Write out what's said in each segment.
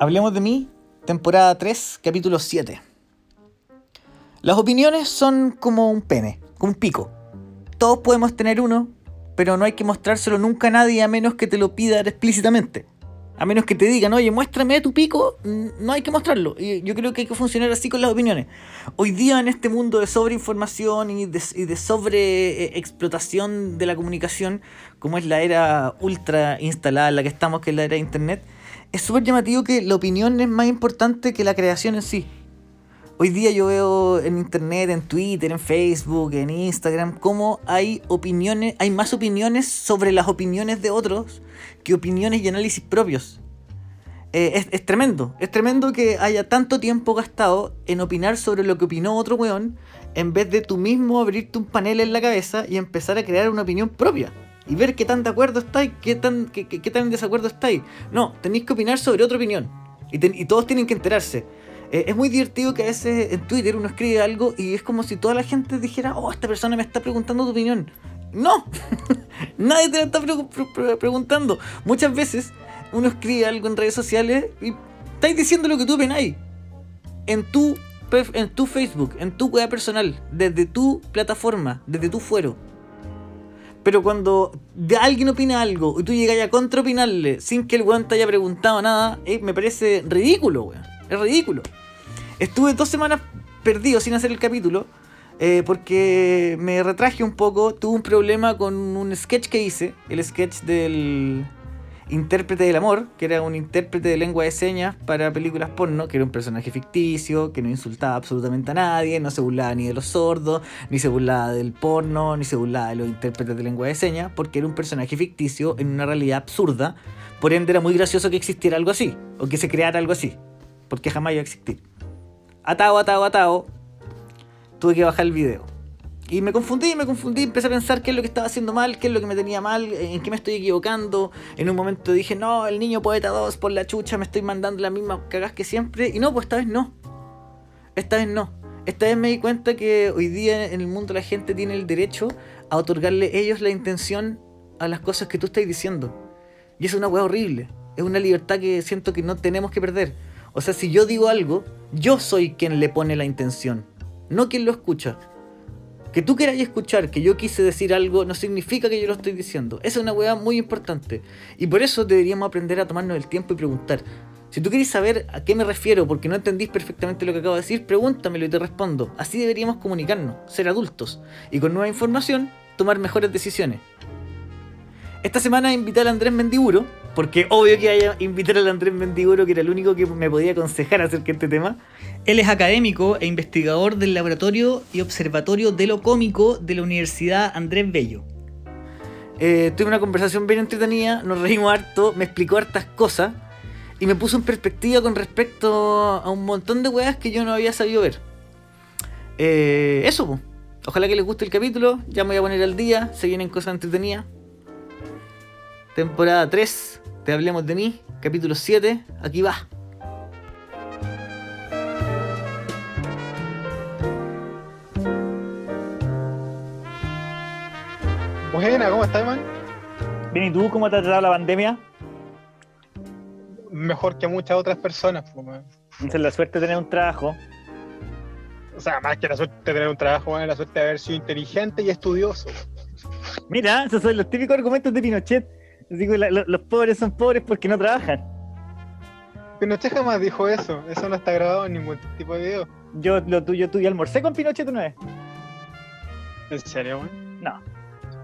Hablemos de mí, temporada 3, capítulo 7. Las opiniones son como un pene, como un pico. Todos podemos tener uno, pero no hay que mostrárselo nunca a nadie a menos que te lo pida explícitamente. A menos que te digan, oye, muéstrame tu pico, no hay que mostrarlo. Y yo creo que hay que funcionar así con las opiniones. Hoy día en este mundo de sobreinformación y de, y de sobreexplotación de la comunicación, como es la era ultra instalada en la que estamos, que es la era de Internet, es súper llamativo que la opinión es más importante que la creación en sí. Hoy día yo veo en internet, en Twitter, en Facebook, en Instagram, cómo hay opiniones, hay más opiniones sobre las opiniones de otros que opiniones y análisis propios. Eh, es, tremendo, es tremendo que haya tanto tiempo gastado en opinar sobre lo que opinó otro weón, en vez de tú mismo abrirte un panel en la cabeza y empezar a crear una opinión propia y ver qué tan de acuerdo estáis, qué tan, qué, qué, tan en desacuerdo estáis. No, tenéis que opinar sobre otra opinión. Y, todos tienen que enterarse. Eh, es muy divertido que a veces en Twitter uno escribe algo y es como si toda la gente dijera, oh, esta persona me está preguntando tu opinión. No, nadie te lo está preguntando. Muchas veces uno escribe algo en redes sociales y estáis diciendo lo que tú opináis. En tu, en tu Facebook, en tu web personal, desde tu plataforma, desde tu fuero. Pero cuando alguien opina algo y tú llegas a contraopinarle sin que el weón te haya preguntado nada, eh, me parece ridículo, weón. Es ridículo. Estuve dos semanas perdido sin hacer el capítulo eh, porque me retraje un poco. Tuve un problema con un sketch que hice, el sketch del intérprete del amor, que era un intérprete de lengua de señas para películas porno, que era un personaje ficticio, que no insultaba absolutamente a nadie, no se burlaba ni de los sordos, ni se burlaba del porno, ni se burlaba de los intérpretes de lengua de señas, porque era un personaje ficticio en una realidad absurda. Por ende era muy gracioso que existiera algo así, o que se creara algo así, porque jamás iba a existir. Atado, atado, atado, tuve que bajar el video. Y me confundí, me confundí, empecé a pensar qué es lo que estaba haciendo mal, qué es lo que me tenía mal, en qué me estoy equivocando. En un momento dije, no, el niño poeta 2 por la chucha, me estoy mandando la misma cagas que siempre. Y no, pues esta vez no. Esta vez no. Esta vez me di cuenta que hoy día en el mundo la gente tiene el derecho a otorgarle ellos la intención a las cosas que tú estás diciendo. Y es una weá horrible. Es una libertad que siento que no tenemos que perder. O sea, si yo digo algo, yo soy quien le pone la intención, no quien lo escucha. Que tú quieras escuchar que yo quise decir algo no significa que yo lo estoy diciendo. Esa es una weá muy importante. Y por eso deberíamos aprender a tomarnos el tiempo y preguntar. Si tú quieres saber a qué me refiero porque no entendís perfectamente lo que acabo de decir, pregúntamelo y te respondo. Así deberíamos comunicarnos, ser adultos. Y con nueva información, tomar mejores decisiones. Esta semana invité al Andrés Mendiburo, porque obvio que haya invitar al Andrés Mendiburo, que era el único que me podía aconsejar acerca de este tema. Él es académico e investigador del Laboratorio y Observatorio de lo Cómico de la Universidad Andrés Bello. Eh, tuve una conversación bien entretenida, nos reímos harto, me explicó hartas cosas y me puso en perspectiva con respecto a un montón de weas que yo no había sabido ver. Eh, eso, ojalá que les guste el capítulo, ya me voy a poner al día, se vienen cosas entretenidas temporada 3 Te Hablemos de mí, capítulo 7, aquí va. Buena, ¿cómo estás, man? Bien, ¿y tú cómo te ha tratado la pandemia? Mejor que muchas otras personas, Entonces, la suerte de tener un trabajo. O sea, más que la suerte de tener un trabajo, la suerte de haber sido inteligente y estudioso. Mira, esos son los típicos argumentos de Pinochet Digo, los pobres son pobres porque no trabajan. Pinochet jamás dijo eso. Eso no está grabado en ningún tipo de video. Yo, lo tuyo, tú y almorcé con Pinochet una vez. ¿En serio, No.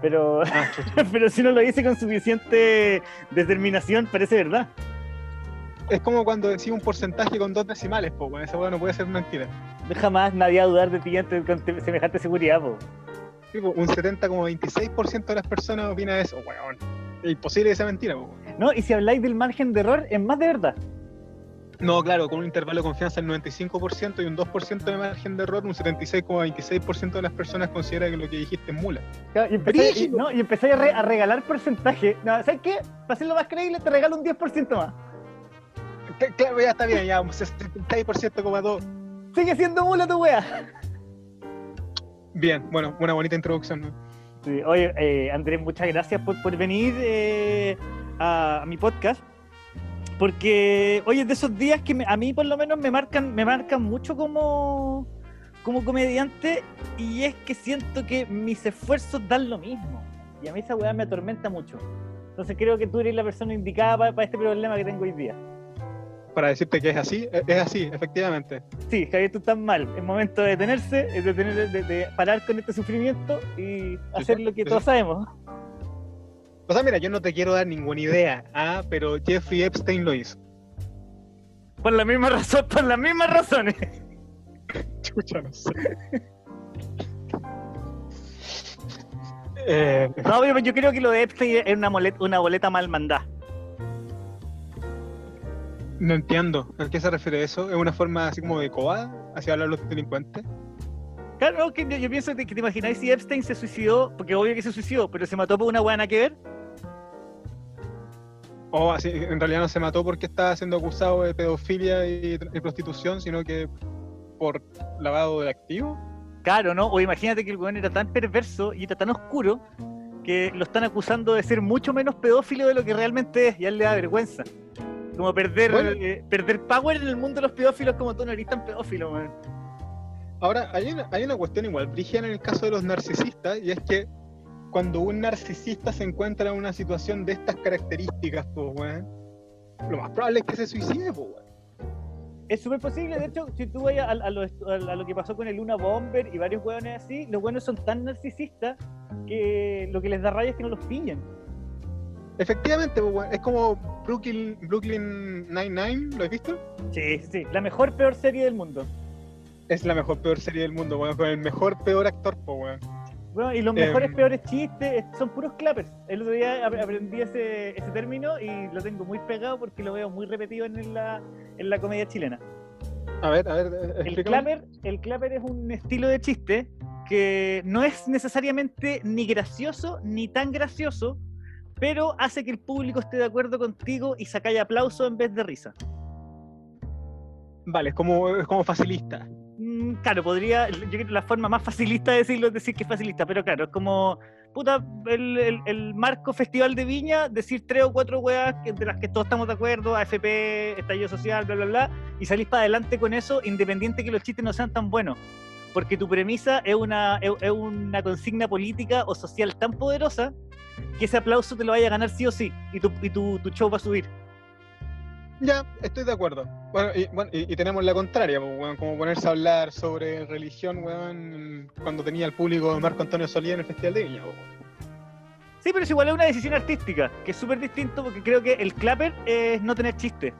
Pero, ah, pero si no lo hice con suficiente determinación, parece verdad. Es como cuando decís un porcentaje con dos decimales, po, esa no puede ser mentira. Jamás nadie va a dudar de ti con semejante seguridad, po. un 70,26% de las personas opina eso, weón es imposible que sea mentira. No, y si habláis del margen de error, es más de verdad. No, claro, con un intervalo de confianza del 95% y un 2% de margen de error, un 76,26% de las personas considera que lo que dijiste es mula. y empecé, no, y empecé a, regalar porcentaje. No, ¿Sabes qué? Para hacerlo más creíble, te regalo un 10% más. Claro, ya está bien, ya, un 76,2%. Sigue siendo mula tu wea. Bien, bueno, una bonita introducción, ¿no? Oye, eh, Andrés, muchas gracias por, venir eh, a, mi podcast. Porque, oye, de esos días que a mí por lo menos me marcan, me marcan mucho como, como comediante y es que siento que mis esfuerzos dan lo mismo. Y a mí esa weá me atormenta mucho. Entonces creo que tú eres la persona indicada para, este problema que tengo hoy día. Para decirte que es así, es así, efectivamente. Sí, Javier, tú estás mal. Es momento de detenerse, de, detener, de, parar con este sufrimiento y hacer lo que todos sabemos. O sea, mira, yo no te quiero dar ninguna idea, ¿ah? pero Jeffrey Epstein lo hizo. Por la misma razón, por las mismas razones. Chucha, no sé. Eh, no, yo creo que lo de Epstein es una, una boleta mal mandada. No entiendo. ¿A qué se refiere eso? ¿Es una forma así como de coba hacia hablar los delincuentes? Claro, que yo, pienso que, te imagináis si Epstein se suicidó, porque obvio que se suicidó, pero se mató por una buena que ver. O así, en realidad no se mató porque estaba siendo acusado de pedofilia y, prostitución, sino que por lavado de activos. Claro, ¿no? O imagínate que el weón era tan perverso y era tan oscuro que lo están acusando de ser mucho menos pedófilo de lo que realmente es, y a él le da vergüenza. Como perder, eh, perder power en el mundo de los pedófilos como tú no eres tan pedófilo, weón. Ahora, hay una, hay una cuestión igual, Brigiana, en el caso de los narcisistas, y es que cuando un narcisista se encuentra en una situación de estas características, pues, weón, lo más probable es que se suicide, pues, weón. Es súper posible, de hecho, si tú vayas a, lo, que pasó con el Luna Bomber y varios hueones así, los buenos son tan narcisistas que lo que les da rabia es que no los pillen. Efectivamente, pues, es como Brooklyn, Brooklyn Nine-Nine, ¿lo has visto? Sí, sí, la mejor, peor serie del mundo. Es la mejor, peor serie del mundo, weón, con el mejor, peor actor, pues, weón. Bueno, y los mejores, em, peores chistes son puros clappers. El otro día aprendí ese, ese término y lo tengo muy pegado porque lo veo muy repetido en la, en la comedia chilena. A ver, a ver. Eh, el clapper, el clapper es un estilo de chiste que no es necesariamente ni gracioso ni tan gracioso, pero hace que el público esté de acuerdo contigo y saca aplauso en vez de risa. Vale, es como, es como facilista. Mm, claro, podría, yo creo que la forma más facilista de decirlo es decir que es facilista, pero claro, es como, puta, el, marco festival de Viña, decir tres o cuatro weas de las que todos estamos de acuerdo, AFP, estallido social, bla, bla, bla, y salís para adelante con eso, independiente que los chistes no sean tan buenos. Porque tu premisa es una, es, una consigna política o social tan poderosa que ese aplauso te lo vaya a ganar sí o sí, y tu, y tu, tu show va a subir. Ya, estoy de acuerdo. Bueno, y, bueno, y, tenemos la contraria, pues, como ponerse a hablar sobre religión, weón, cuando tenía el público Marco Antonio Solía en el Festival de Viña, Sí, pero es igual es una decisión artística, que es súper distinto porque creo que el clapper es no tener chiste.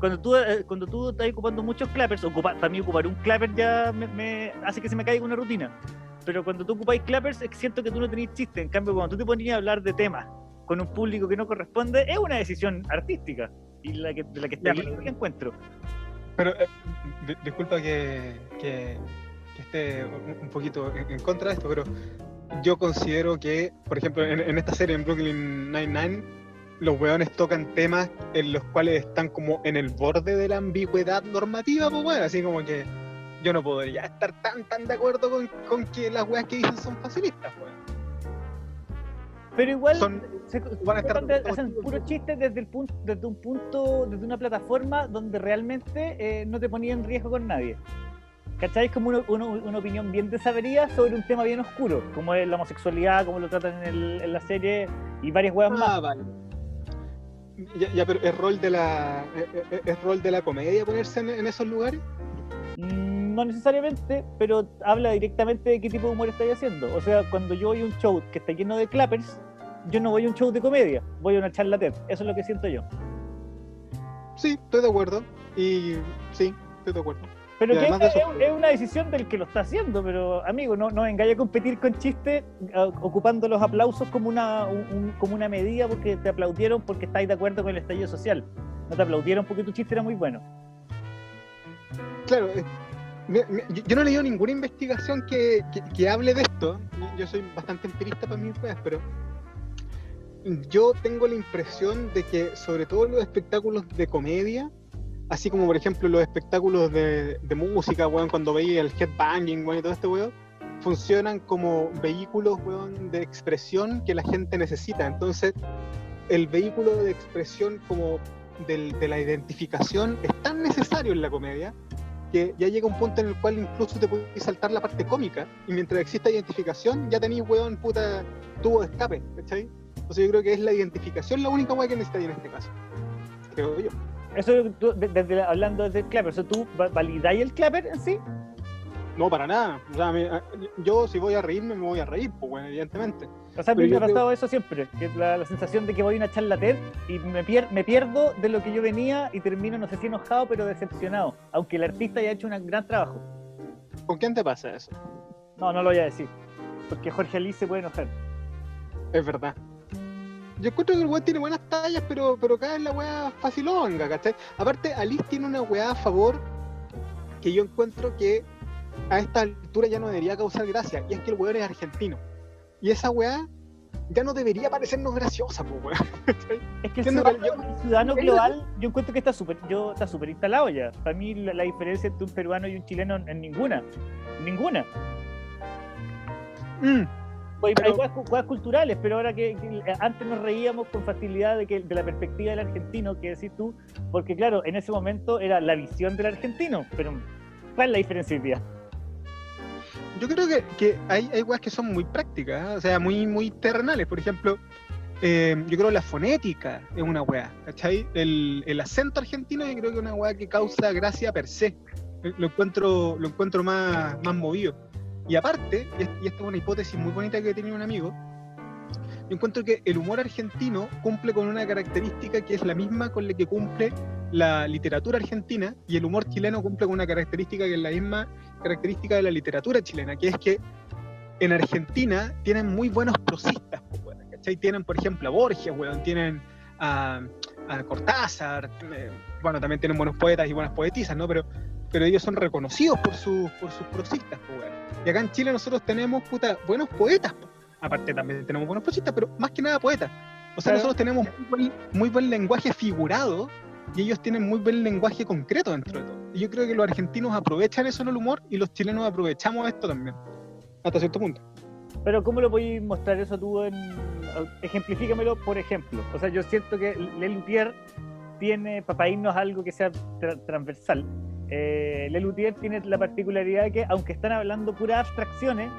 Cuando tú, eh, cuando tú estás ocupando muchos clappers, ocupa, para mí ocupar un clapper ya me, hace que se me caiga una rutina. Pero cuando tú ocupáis clappers, siento que tú no tenés chiste. En cambio, cuando tú te ponías a hablar de temas con un público que no corresponde, es una decisión artística y la que, de la que está que encuentro. Pero eh, disculpa que, que, esté un poquito en, contra de esto, pero yo considero que, por ejemplo, en, esta serie, en Brooklyn Nine-Nine, los weones tocan temas en los cuales están como en el borde de la ambigüedad normativa, pues bueno, así como que yo no podría estar tan tan de acuerdo con, con que las weas que dicen son facilistas, weón. Pero igual hacen puros chistes desde, el punto, desde un punto, desde una plataforma donde realmente eh, no te ponía en riesgo con nadie. ¿Cacháis? Como una, opinión bien desabrida sobre un tema bien oscuro, como es la homosexualidad, como lo tratan en, la serie y varias huevas ah, más. Ya, pero ¿es rol de la es, rol de la comedia ponerse en, esos lugares? Mm, no necesariamente, pero habla directamente de qué tipo de humor estáis haciendo. O sea, cuando yo voy a un show que está lleno de clappers, yo no voy a un show de comedia, voy a una charla TED. Eso es lo que siento yo. Sí, estoy de acuerdo. Y sí, estoy de acuerdo. Pero que es, una decisión del que lo está haciendo, pero amigo, no, no vengáis a competir con chistes ocupando los aplausos como una, como una medida porque te aplaudieron porque estáis de acuerdo con el estallido social. No te aplaudieron porque tu chiste era muy bueno. Claro, eh, yo no he leído ninguna investigación que, que, hable de esto. Yo soy bastante empirista para mis cosas, pero yo tengo la impresión de que sobre todo los espectáculos de comedia, así como por ejemplo los espectáculos de, música, weón, cuando veía el headbanging, weón, y todo este weón, funcionan como vehículos, weón, de expresión que la gente necesita. Entonces, el vehículo de expresión como del- de la identificación es tan necesario en la comedia que ya llega un punto en el cual incluso te puedes saltar la parte cómica y mientras exista identificación ya tenéis weón puta tubo de escape, ¿cachai? Entonces yo creo que es la identificación la única weá que necesitáis en este caso. Creo yo. Eso tú, de- desde la- hablando desde el clapper, ¿eso tú va- validáis el clapper en sí? No, para nada. O sea, me- yo si voy a reírme, me voy a reír, pues bueno, evidentemente. O sea, a mí me ha creo- pasado eso siempre, que la, la sensación de que voy a una charla TED y me, pier- me pierdo de lo que yo venía y termino, no sé si enojado, pero decepcionado, aunque el artista haya hecho un gran trabajo. ¿Con quién te pasa eso? No, no lo voy a decir, porque Jorge Alice se puede enojar. Es verdad. Yo encuentro que el weón tiene buenas tallas, pero, pero cae en la weá facilonga, ¿cachai? Aparte, Alice tiene una weá a favor que yo encuentro que a esta altura ya no debería causar gracia, y es que el weón es argentino. Y esa weá ya no debería parecernos graciosa, pues weón. Es que el ciudadano, que yo- el ciudadano es global, yo encuentro que está súper yo está súper instalado ya. Para mí la, la diferencia entre un peruano y un chileno en ninguna. Ninguna. Mm, Hay, Pero- hay cosas, cosas culturales, pero ahora que, que antes nos reíamos con facilidad de que de la perspectiva del argentino, que decís tú, porque claro, en ese momento era la visión del argentino, pero ¿cuál es la diferencia hoy día? Yo creo que, que hay, hay que son muy prácticas, ¿eh? o sea, muy, muy terrenales. Por ejemplo, eh, yo creo la fonética es una wea, ¿cachai? El, el acento argentino yo creo que es una wea que causa gracia per se. Eh, Lo encuentro, lo encuentro más, más movido. Y aparte, y es- y esta es una hipótesis muy bonita que tenía un amigo, yo encuentro que el humor argentino cumple con una característica que es la misma con la que cumple la literatura argentina y el humor chileno cumple con una característica que es la misma característica de la literatura chilena, que es que en Argentina tienen muy buenos prosistas, weón, ¿cachai? Tienen, por ejemplo, a Borges, weón, tienen a, a Cortázar, eh, bueno, también tienen buenos poetas y buenas poetisas, ¿no? Pero, pero ellos son reconocidos por, sus por sus prosistas, weón. Y acá en Chile nosotros tenemos, puta, buenos poetas, po. aparte también tenemos buenos prosistas, pero más que nada poetas. O sea, nosotros tenemos muy buen, muy buen lenguaje figurado y ellos tienen muy buen lenguaje concreto dentro de todo. Y yo creo que los argentinos aprovechan eso en el humor y los chilenos aprovechamos esto también, hasta cierto punto. Pero ¿cómo lo podéis mostrar eso tú en... Ejemplifícamelo, por ejemplo. O sea, yo siento que Lelutier tiene, para irnos algo que sea tra- transversal, eh, Lelutier tiene la particularidad de que, aunque están hablando puras abstracciones,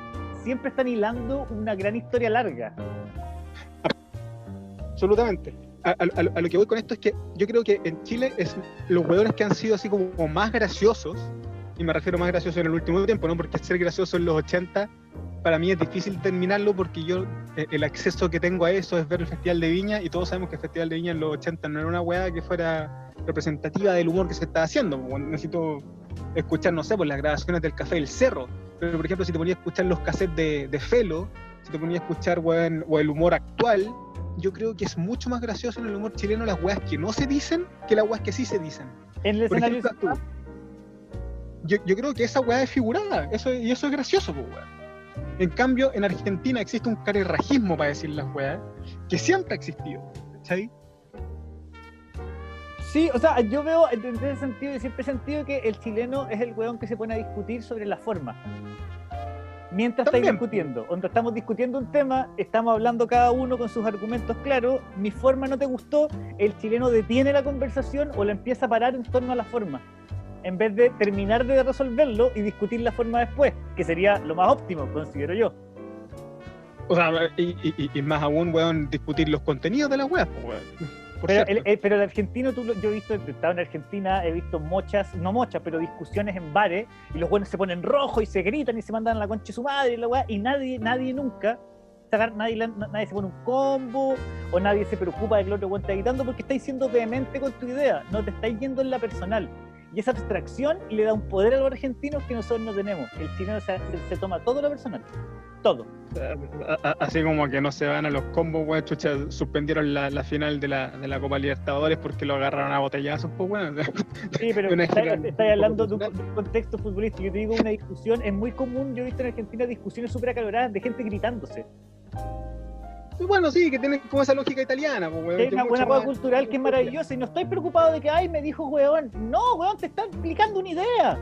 siempre están hilando una gran historia larga. Absolutamente. A, lo que voy con esto es que yo creo que en Chile es los hueones que han sido así como más graciosos, y me refiero más graciosos en el último tiempo, ¿no? Porque ser gracioso en los 80 para mí es difícil terminarlo porque yo eh, el acceso que tengo a eso es ver el Festival de Viña y todos sabemos que el Festival de Viña en los 80 no era una hueá que fuera representativa del humor que se estaba haciendo. pues, Necesito escuchar, no sé, pues las grabaciones del Café del Cerro, pero por ejemplo si te ponías a escuchar los cassettes de, de Felo, si te ponías a escuchar weón, o el humor actual, yo creo que es mucho más gracioso en el humor chileno las weas que no se dicen que las weas que sí se dicen. En el Por escenario ejemplo, yo, yo creo que esa weá es figurada, eso, y eso es gracioso, pues, weón. En cambio, en Argentina existe un carerrajismo para decir las weas, que siempre ha existido, ¿cachai? Sí, o sea, yo veo en ese sentido y siempre he sentido que el chileno es el weón que se pone a discutir sobre la forma. Mientras estáis discutiendo, cuando estamos discutiendo un tema, estamos hablando cada uno con sus argumentos claros, mi forma no te gustó, el chileno detiene la conversación o la empieza a parar en torno a la forma, en vez de terminar de resolverlo y discutir la forma después, que sería lo más óptimo, considero yo. O sea, y, y- más aún, weón, discutir los contenidos de las weas, weón. Por Pero el, el- pero el argentino, tú, yo he visto, he estado en Argentina, he visto muchas, no muchas, pero discusiones en bares, y los buenos se ponen rojos y se gritan y se mandan a la concha de su madre y la weá, y nadie, nadie nunca, nadie, la- nadie se pone un combo, o nadie se preocupa de que el otro weón está gritando porque estáis siendo vehemente con tu idea, no te estáis yendo en la personal. Y esa abstracción le da un poder a los argentinos que nosotros no tenemos. El chileno se, se- se toma todo lo personal. Todo. Así como que no se van a los combos, weón, chucha, suspendieron la, la final de la, de la Copa Libertadores porque lo agarraron a botellazos, pues, weón. Sí, pero estáis hablando de poco un, de un contexto futbolístico. Yo te digo, una discusión es muy común. Yo he visto en Argentina discusiones súper acaloradas de gente gritándose. Y bueno, sí, que tienen como esa lógica italiana, pues, weón. Que una buena hueá cultural que es maravillosa y no estoy preocupado de que, ay, me dijo weón. No, weón, te está explicando una idea.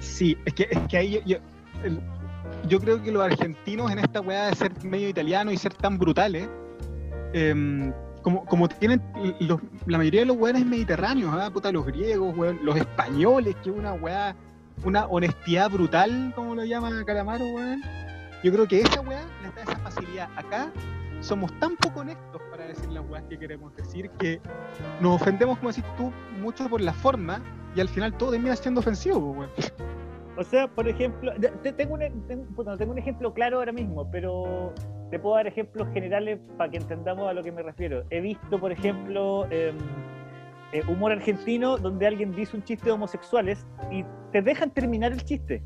Sí, es que, es que ahí yo, yo, creo que los argentinos en esta weá de ser medio italiano y ser tan brutales, em, como, como tienen los, la mayoría de los weones mediterráneos, ¿ah? puta, los griegos, weón, los españoles, que es una weá, una honestidad brutal, como lo llama Calamaro, weón. Yo creo que esa weá les da esa facilidad. Acá somos tan poco honestos para decir las weas que queremos decir que nos ofendemos, como decís tú, mucho por la forma y al final todo termina siendo ofensivo, weón. O sea, por ejemplo, te- tengo no tengo un ejemplo claro ahora mismo, pero te puedo dar ejemplos generales para que entendamos a lo que me refiero. He visto, por ejemplo, em, eh, humor argentino donde alguien dice un chiste de homosexuales y te dejan terminar el chiste.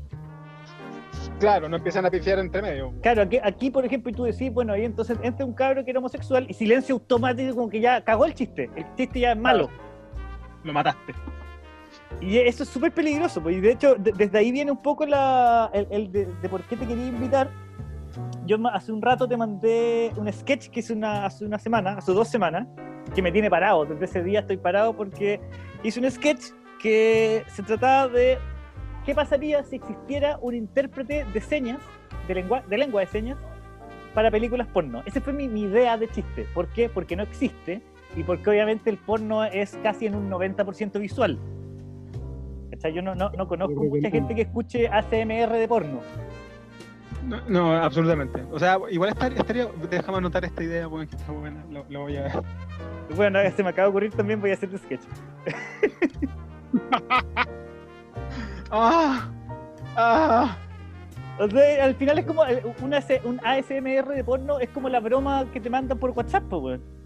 Claro, no empiezan a pifiar entre medio. Claro, aquí, aquí, por ejemplo, y tú decís, bueno, ahí entonces entra un cabro que era homosexual y silencio automático como que ya cagó el chiste. El chiste ya es malo. Lo mataste. Y eso es súper peligroso, pues, y de hecho, de- desde ahí viene un poco la, el, el de, de por qué te quería invitar. Yo hace un rato te mandé un sketch que hice una, hace una semana, hace dos semanas, que me tiene parado. Desde ese día estoy parado porque hice un sketch que se trataba de qué pasaría si existiera un intérprete de señas, de lengua de, lengua de señas, para películas porno. Esa fue mi, mi idea de chiste. ¿Por qué? Porque no existe y porque obviamente el porno es casi en un 90% visual. ¿Cachai? Yo no, no, no conozco mucha gente que escuche ACMR de porno. No, no, absolutamente. O sea, igual estar- estaría. Déjame anotar esta idea, weón, que está buena. Lo, lo voy a. Y Bueno, se me acaba de ocurrir también, voy a hacer el sketch. ¡Ah! ¡Ah! Al final es como eh, un ASMR de porno, es como la broma que te mandan por WhatsApp, pues, weón.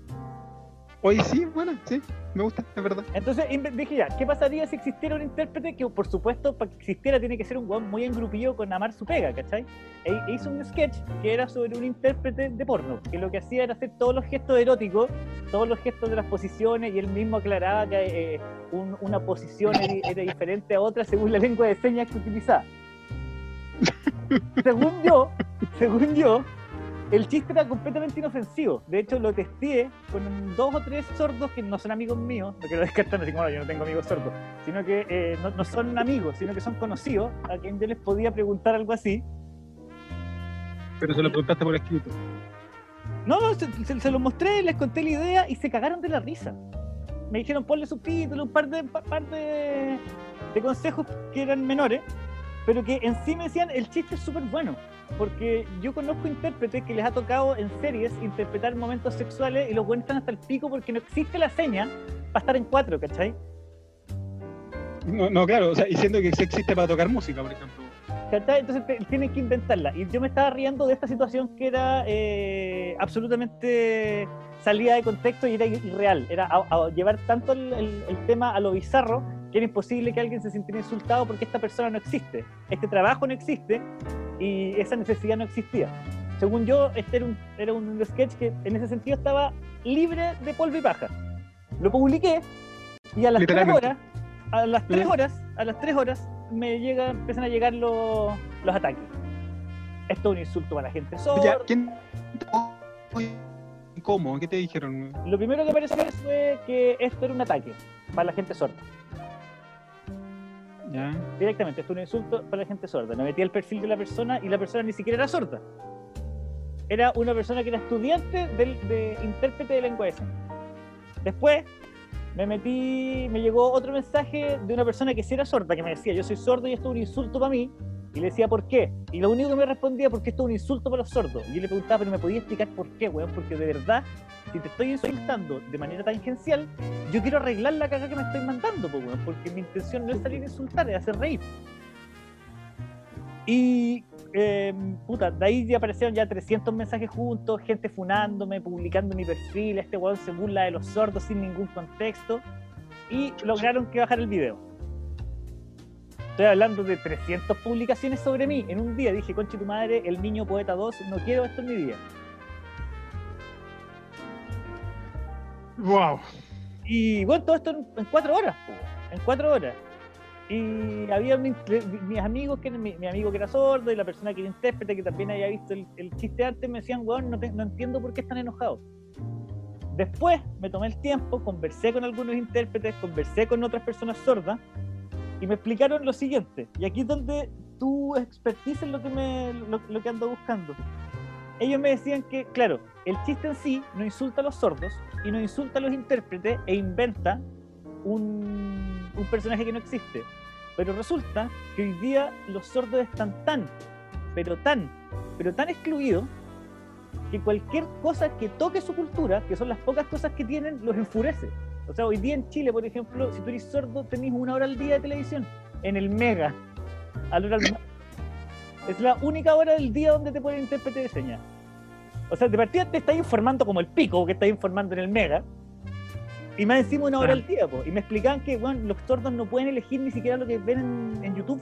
Oye, sí, bueno, sí, me gusta, es verdad. Entonces dije ya, ¿qué pasaría si existiera un intérprete que, por supuesto, para que existiera tiene que ser un weón muy engrupillo con amar su pega, ¿cachai? E e hizo un sketch que era sobre un intérprete de porno, que lo que hacía era hacer todos los gestos eróticos, todos los gestos de las posiciones, y él mismo aclaraba que eh, un- una posición era, era diferente a otra según la lengua de señas que utilizaba. según yo, según yo, el chiste era completamente inofensivo. De hecho, lo testé con dos o tres sordos que no son amigos míos. No quiero descartar, así como "No, yo no tengo amigos sordos, sino que eh, no, no son amigos, sino que son conocidos, a quien yo les podía preguntar algo así. Pero se lo preguntaste por escrito. No, no, se, se- se los mostré, les conté la idea y se cagaron de la risa. Me dijeron ponle subtítulos, un par de, pa- par de, de consejos que eran menores, pero que en sí me decían el chiste es súper bueno. Porque yo conozco intérpretes que les ha tocado en series interpretar momentos sexuales y los buenos están hasta el pico porque no existe la seña para estar en cuatro, ¿cachai? No, no, claro, o sea, y siendo que sí existe para tocar música, por ejemplo. ¿Cachai? Entonces te- tienen que inventarla. Y yo me estaba riendo de esta situación que era eh, absolutamente salida de contexto y era irreal. Era a- a llevar tanto el, el- el tema a lo bizarro que era imposible que alguien se sintiera insultado porque esta persona no existe. Este trabajo no existe y esa necesidad no existía. Según yo, este era un, era un sketch que en ese sentido estaba libre de polvo y paja. Lo publiqué y a las tres horas, a las tres horas, a las tres horas me llega, empiezan a llegar los, los ataques. Esto es un insulto para la gente sorda. ¿Cómo? ¿Qué te dijeron? Lo primero que apareció fue que esto era un ataque para la gente sorda. Directamente, esto es un insulto para la gente sorda. Me metí al perfil de la persona y la persona ni siquiera era sorda. Era una persona que era estudiante del, de intérprete de lengua de. Después me metí, me llegó otro mensaje de una persona que sí era sorda, que me decía, yo soy sordo y esto es un insulto para mí. Y le decía, ¿por qué? Y lo único que me respondía, porque esto es un insulto para los sordos. Y yo le preguntaba, pero ¿me podía explicar por qué, weón? Porque de verdad, si te estoy insultando de manera tangencial, yo quiero arreglar la caga que me estoy mandando, po, weón, porque mi intención no es salir a insultar, es hacer reír. Y, eh, puta, de ahí ya aparecieron ya 300 mensajes juntos, gente funándome, publicando mi perfil, este weón se burla de los sordos sin ningún contexto, y lograron que bajara el video. Estoy hablando de 300 publicaciones sobre mí en un día. Dije, conche tu madre, el niño poeta 2, no quiero esto en mi vida. Wow. Y bueno, todo esto en, en cuatro horas, en cuatro horas. Y había mi- mis amigos, que mi, mi amigo que era sordo y la persona que era intérprete, que también había visto el, el chiste antes, me decían, weón, no, te- no entiendo por qué están enojados. Después me tomé el tiempo, conversé con algunos intérpretes, conversé con otras personas sordas y me explicaron lo siguiente. Y aquí es donde tu expertise es lo que, me, lo, lo que ando buscando. ellos me decían que, claro, el chiste en sí no insulta a los sordos y no insulta a los intérpretes e inventa un, un personaje que no existe. Pero resulta que hoy día los sordos están tan, pero tan, pero tan excluidos que cualquier cosa que toque su cultura, que son las pocas cosas que tienen, los enfurece. O sea, hoy día en Chile, por ejemplo, si tú eres sordo, tenés una hora al día de televisión, en el Mega, a la hora del- Es la única hora del día donde te ponen intérprete de señas. O sea, de partida te estás informando como el pico que estás informando en el Mega. Y más encima una hora al día, po. Y me explicaban que, bueno, los sordos no pueden elegir ni siquiera lo que ven en, en YouTube.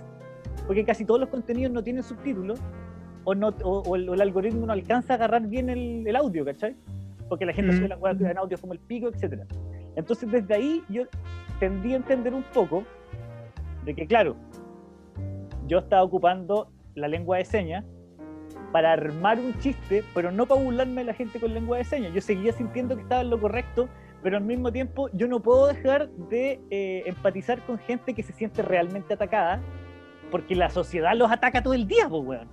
Porque casi todos los contenidos no tienen subtítulos. O, no, o, o el, o el algoritmo no alcanza a agarrar bien el, el audio, ¿cachai? Porque la gente Mm. sube la en audio como el pico, etcétera. Entonces desde ahí yo tendí a entender un poco de que, claro, yo estaba ocupando la lengua de señas para armar un chiste, pero no para burlarme de la gente con lengua de señas. Yo seguía sintiendo que estaba en lo correcto, pero al mismo tiempo yo no puedo dejar de eh, empatizar con gente que se siente realmente atacada, porque la sociedad los ataca todo el día, pues, weón.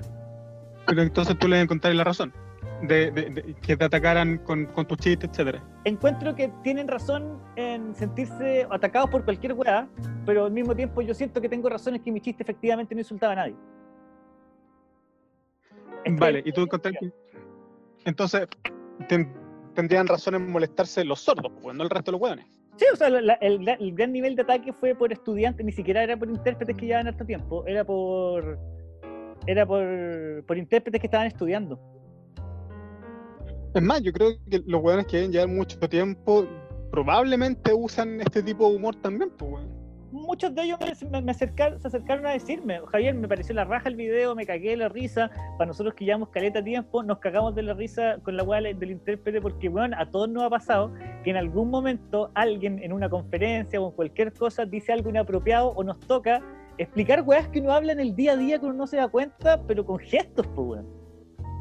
Pero entonces tú le encontrás la razón de, de- de que te atacaran con, con tus chistes, etcétera. Encuentro que tienen razón en sentirse atacados por cualquier weá, pero al mismo tiempo yo siento que tengo razón en que mi chiste efectivamente no insultaba a nadie. Es Vale, y tú encontrás que... Entonces, ten- tendrían razón en molestarse los sordos, pues, no el resto de los hueones. Sí, o sea, la- el gran nivel de ataque fue por estudiantes, ni siquiera era por intérpretes que llevaban harto tiempo, era por era por, por intérpretes que estaban estudiando. Es más, yo creo que los hueones que deben llevar mucho tiempo probablemente usan este tipo de humor también, pues, weón. Muchos de ellos me, acercaron, se acercaron a decirme, Javier, me pareció la raja el video, me cagué de la risa, para nosotros que llevamos caleta tiempo, nos cagamos de la risa con la weá del intérprete, porque bueno, a todos nos ha pasado que en algún momento alguien en una conferencia o en cualquier cosa dice algo inapropiado o nos toca explicar weas que uno habla en el día a día que uno no se da cuenta, pero con gestos, pues weón.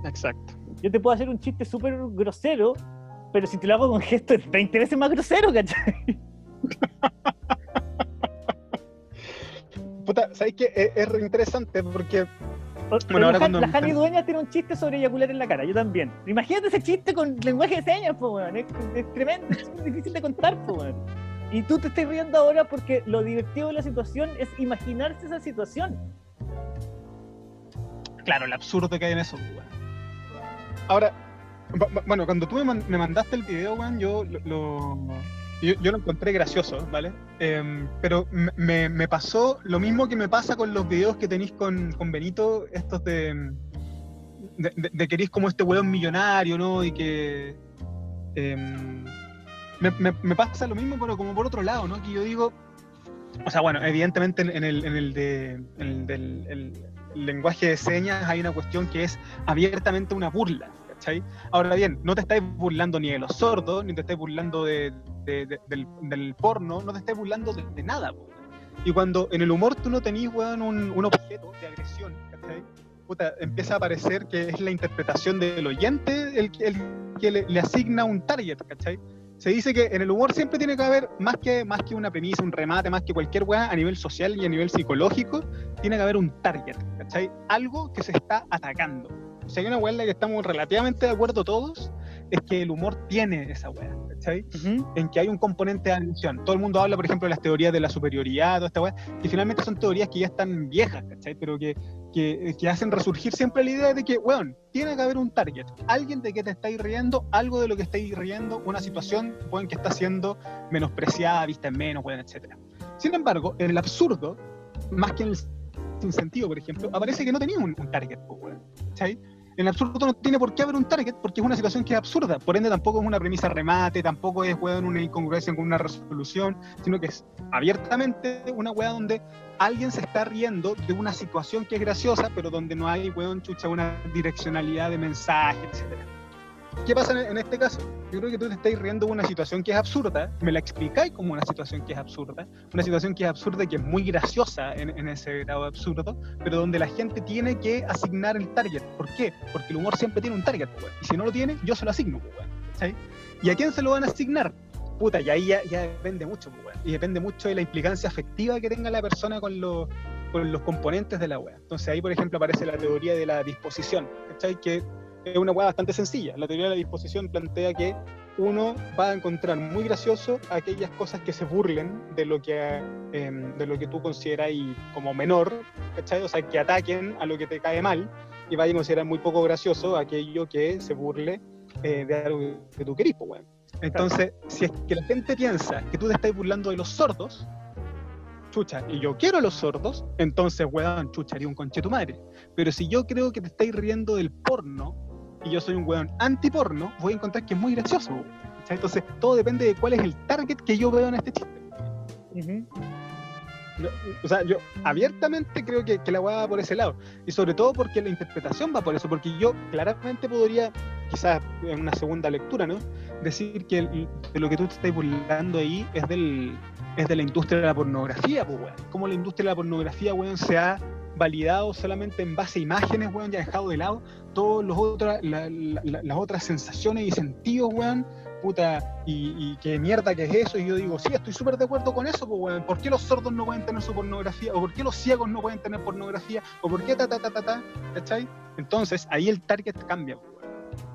Exacto. Yo te puedo hacer un chiste súper grosero, pero si te lo hago con gestos es 20 veces más grosero, ¿cachai? Puta, ¿sabes qué? Es, es re interesante porque Bueno, ahora la, cuando- la Jani Dueñas tiene un chiste sobre eyacular en la cara, yo también. Imagínate ese chiste con lenguaje de señas, po, weón. Es, es tremendo, es difícil de contar, po, weón. Y tú te estás riendo ahora porque lo divertido de la situación es imaginarse esa situación. claro, el absurdo que hay en eso, weón. Ahora, bueno, cuando tú me, man- me mandaste el video, weón, yo lo, yo, lo encontré gracioso, ¿vale? Em, pero me- me, pasó lo mismo que me pasa con los videos que tenéis con, con Benito, estos de, de, de- de que eres como este weón millonario, ¿no? Y que... em, me, me- pasa lo mismo, pero como por otro lado, ¿no? Que yo digo... O sea, bueno, evidentemente en, el, en el de, el lenguaje de señas hay una cuestión que es abiertamente una burla, ¿cachai? Ahora bien, no te estáis burlando ni de los sordos, ni te estáis burlando de, de- de- del, del porno, no te estáis burlando de, nada. Y cuando en el humor tú no tenés, weón, un, un objeto de agresión, ¿cachai? Puta, empieza a parecer que es la interpretación del oyente el, el que le, le asigna un target, ¿cachai? Se dice que en el humor siempre tiene que haber más que, más que una premisa, un remate, más que cualquier weá a nivel social y a nivel psicológico, tiene que haber un target, ¿cachai? Algo que se está atacando. Si hay una weá en la que estamos relativamente de acuerdo todos, es que el humor tiene esa weá, ¿cachai? En que hay un componente de agresión. Todo el mundo habla, por ejemplo, de las teorías de la superioridad, toda esta weá, que finalmente son teorías que ya están viejas, ¿cachai? Pero que, que, que hacen resurgir siempre la idea de que, weón, tiene que haber un target. Alguien de que te estáis riendo, algo de lo que estáis riendo, una situación, weón, que está siendo menospreciada, vista en menos, weón, etc. Sin embargo, en el absurdo, más que en el sin sentido, por ejemplo, aparece que no tenía un, un target, weón, ¿cachai? En absurdo no tiene por qué haber un target porque es una situación que es absurda. Por ende, tampoco es una premisa remate, tampoco es weón, una incongruencia con una resolución, sino que es abiertamente una weá donde alguien se está riendo de una situación que es graciosa, pero donde no hay, weón, chucha, una direccionalidad de mensaje, etcétera. ¿Qué pasa en, este caso? Yo creo que tú te estás riendo de una situación que es absurda, me la explicáis como una situación que es absurda, una situación que es absurda y que es muy graciosa en, en ese grado de absurdo, pero donde la gente tiene que asignar el target. ¿Por qué? Porque el humor siempre tiene un target, pues, weón. y si no lo tiene, yo se lo asigno, pues, weón, ¿cachai? ¿Y a quién se lo van a asignar? Puta, y ahí ya, ya depende mucho, pues, weón. y depende mucho de la implicancia afectiva que tenga la persona con los, con los componentes de la web. Entonces ahí, por ejemplo, aparece la teoría de la disposición, ¿cachai? Que es una weá bastante sencilla. La teoría de la disposición plantea que uno va a encontrar muy gracioso aquellas cosas que se burlen de lo que, em, de lo que tú consideras como menor, ¿cachai? O sea, que ataquen a lo que te cae mal y vaya a considerar muy poco gracioso aquello que se burle eh, de algo que tú querís, pues, Entonces, si es que la gente piensa que tú te estás burlando de los sordos, chucha, y yo quiero los sordos, entonces, weón, chucha, haría un conche tu madre. Pero si yo creo que te estáis riendo del porno, y yo soy un weón anti-porno, voy a encontrar que es muy gracioso. Entonces, todo depende de cuál es el target que yo veo en este chiste. O sea, yo abiertamente creo que, la weá va por ese lado. Y sobre todo porque la interpretación va por eso. Porque yo claramente podría, quizás en una segunda lectura, ¿no? Decir que de lo que tú te estás burlando ahí es del es de la industria de la pornografía, pues, weón. Cómo la industria de la pornografía, weón, se ha validado solamente en base a imágenes, weón, ya dejado de lado todas las otras sensaciones y sentidos, weón, puta, y, qué mierda que es eso, y yo digo, sí, estoy súper de acuerdo con eso, pues, weón, ¿por qué los sordos no pueden tener su pornografía? ¿O por qué los ciegos no pueden tener pornografía? ¿O por qué ta, ta, ta, ta, ta? ¿Cachai? Entonces, ahí el target cambia, pues, weón.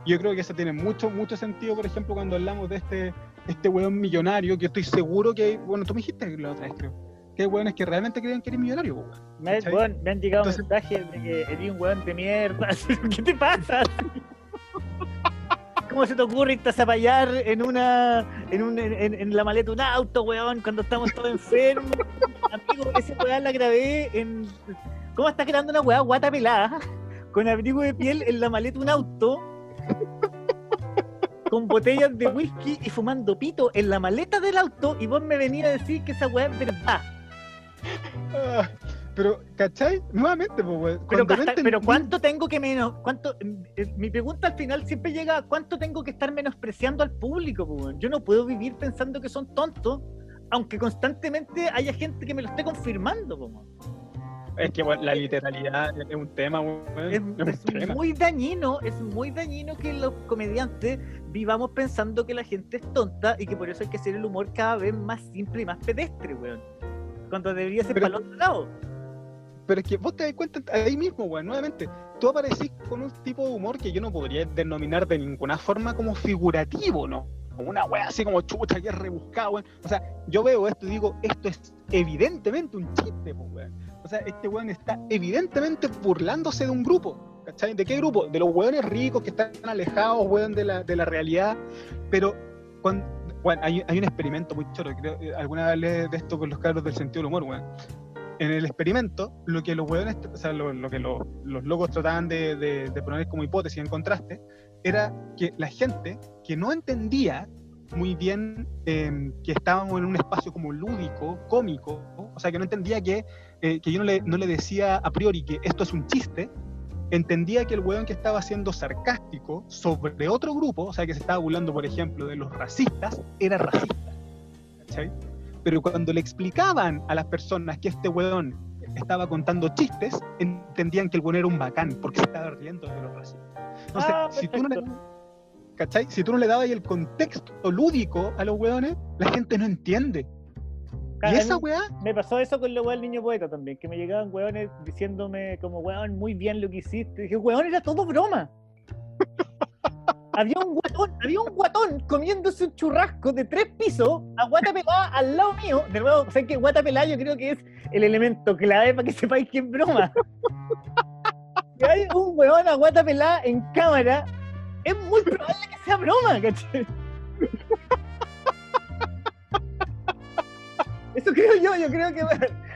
Yo creo que eso tiene mucho, mucho sentido, por ejemplo, cuando hablamos de este, este weón millonario, que estoy seguro que, bueno, tú me dijiste la otra vez, creo que weones que realmente creen que eres millonario, weón. Me, me han llegado mensajes de que eres un weón de mierda. ¿Qué te pasa? ¿Cómo se te ocurre irte a zapallar en una en, un, en, la maleta un auto, weón, cuando estamos todos enfermos? Amigo, ese weón la grabé en. ¿Cómo estás creando una weá guata pelada? Con abrigo de piel en la maleta un auto con botellas de whisky y fumando pito en la maleta del auto y vos me venís a decir que esa weá es verdad. Ah, pero, ¿cachai? Nuevamente, pues, pero, pero, ¿cuánto tengo que menos? ¿Cuánto? Eh, mi pregunta al final siempre llega: ¿cuánto tengo que estar menospreciando al público? Pues, yo no puedo vivir pensando que son tontos, aunque constantemente haya gente que me lo esté confirmando. Pues, es que la literalidad es un tema, es, muy dañino, es muy dañino que los comediantes vivamos pensando que la gente es tonta y que por eso hay que hacer el humor cada vez más simple y más pedestre, weón cuando debería ser para el otro lado. Pero es que vos te das cuenta ahí mismo, weón, nuevamente, tú aparecís con un tipo de humor que yo no podría denominar de ninguna forma como figurativo, ¿no? Como una wea así como chucha que es rebuscada, weón. O sea, yo veo esto y digo, esto es evidentemente un chiste, weón. O sea, este weón está evidentemente burlándose de un grupo. ¿Cachai? ¿De qué grupo? De los weones ricos que están alejados, weón, de la, de la realidad. Pero cuando, bueno, hay, hay, un experimento muy choro, creo, eh, alguna vez hablé de esto con los cabros del sentido del humor, weón. En el experimento, lo que los weones, o sea, lo, que los locos trataban de, de, poner como hipótesis en contraste, era que la gente que no entendía muy bien em, que estábamos en un espacio como lúdico, cómico, o sea, que no entendía que, eh, que yo no le, no le decía a priori que esto es un chiste, entendía que el weón que estaba siendo sarcástico sobre otro grupo, o sea, que se estaba burlando, por ejemplo, de los racistas, era racista. ¿cachai? Pero cuando le explicaban a las personas que este weón estaba contando chistes, entendían que el weón era un bacán, porque se estaba riendo de los racistas. Entonces, ah, si, tú no le, ¿cachai? si tú no le dabas el contexto lúdico a los weones, la gente no entiende. ¿Y esa weá? Me pasó eso con la weá del niño poeta también, que me llegaban weones diciéndome como, weón, muy bien lo que hiciste. dije, weón, era todo broma. había un guatón, había un guatón comiéndose un churrasco de tres pisos a guata pelada al lado mío. De nuevo, sé que guata pelada yo creo que es el elemento clave para que sepáis que es broma. que hay un weón a guata pelada en cámara, es muy probable que sea broma, ¿cachai? Eso creo yo, yo creo que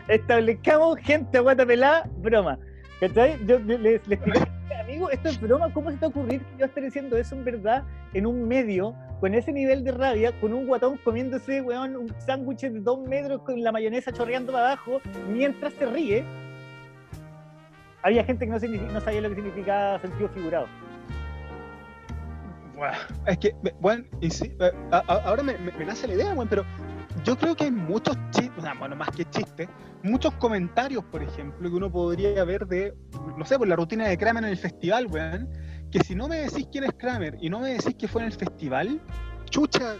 establezcamos gente guata pelada, broma. ¿Cachai? Yo les, les expliqué, amigo, esto es broma, ¿cómo se te ocurrir que yo esté diciendo eso en verdad en un medio, con ese nivel de rabia, con un guatón comiéndose, weón, un sándwich de dos metros con la mayonesa chorreando para abajo, mientras se ríe? Había gente que no, no sabía lo que significaba sentido figurado. Es que, bueno, y sí, eh, ahora me, me, nace la idea, bueno, pero yo creo que hay muchos chistes, bueno, más que chistes, muchos comentarios, por ejemplo, que uno podría ver de, no sé, por la rutina de Kramer en el festival, weón, que si no me decís quién es Kramer y no me decís que fue en el festival, chucha,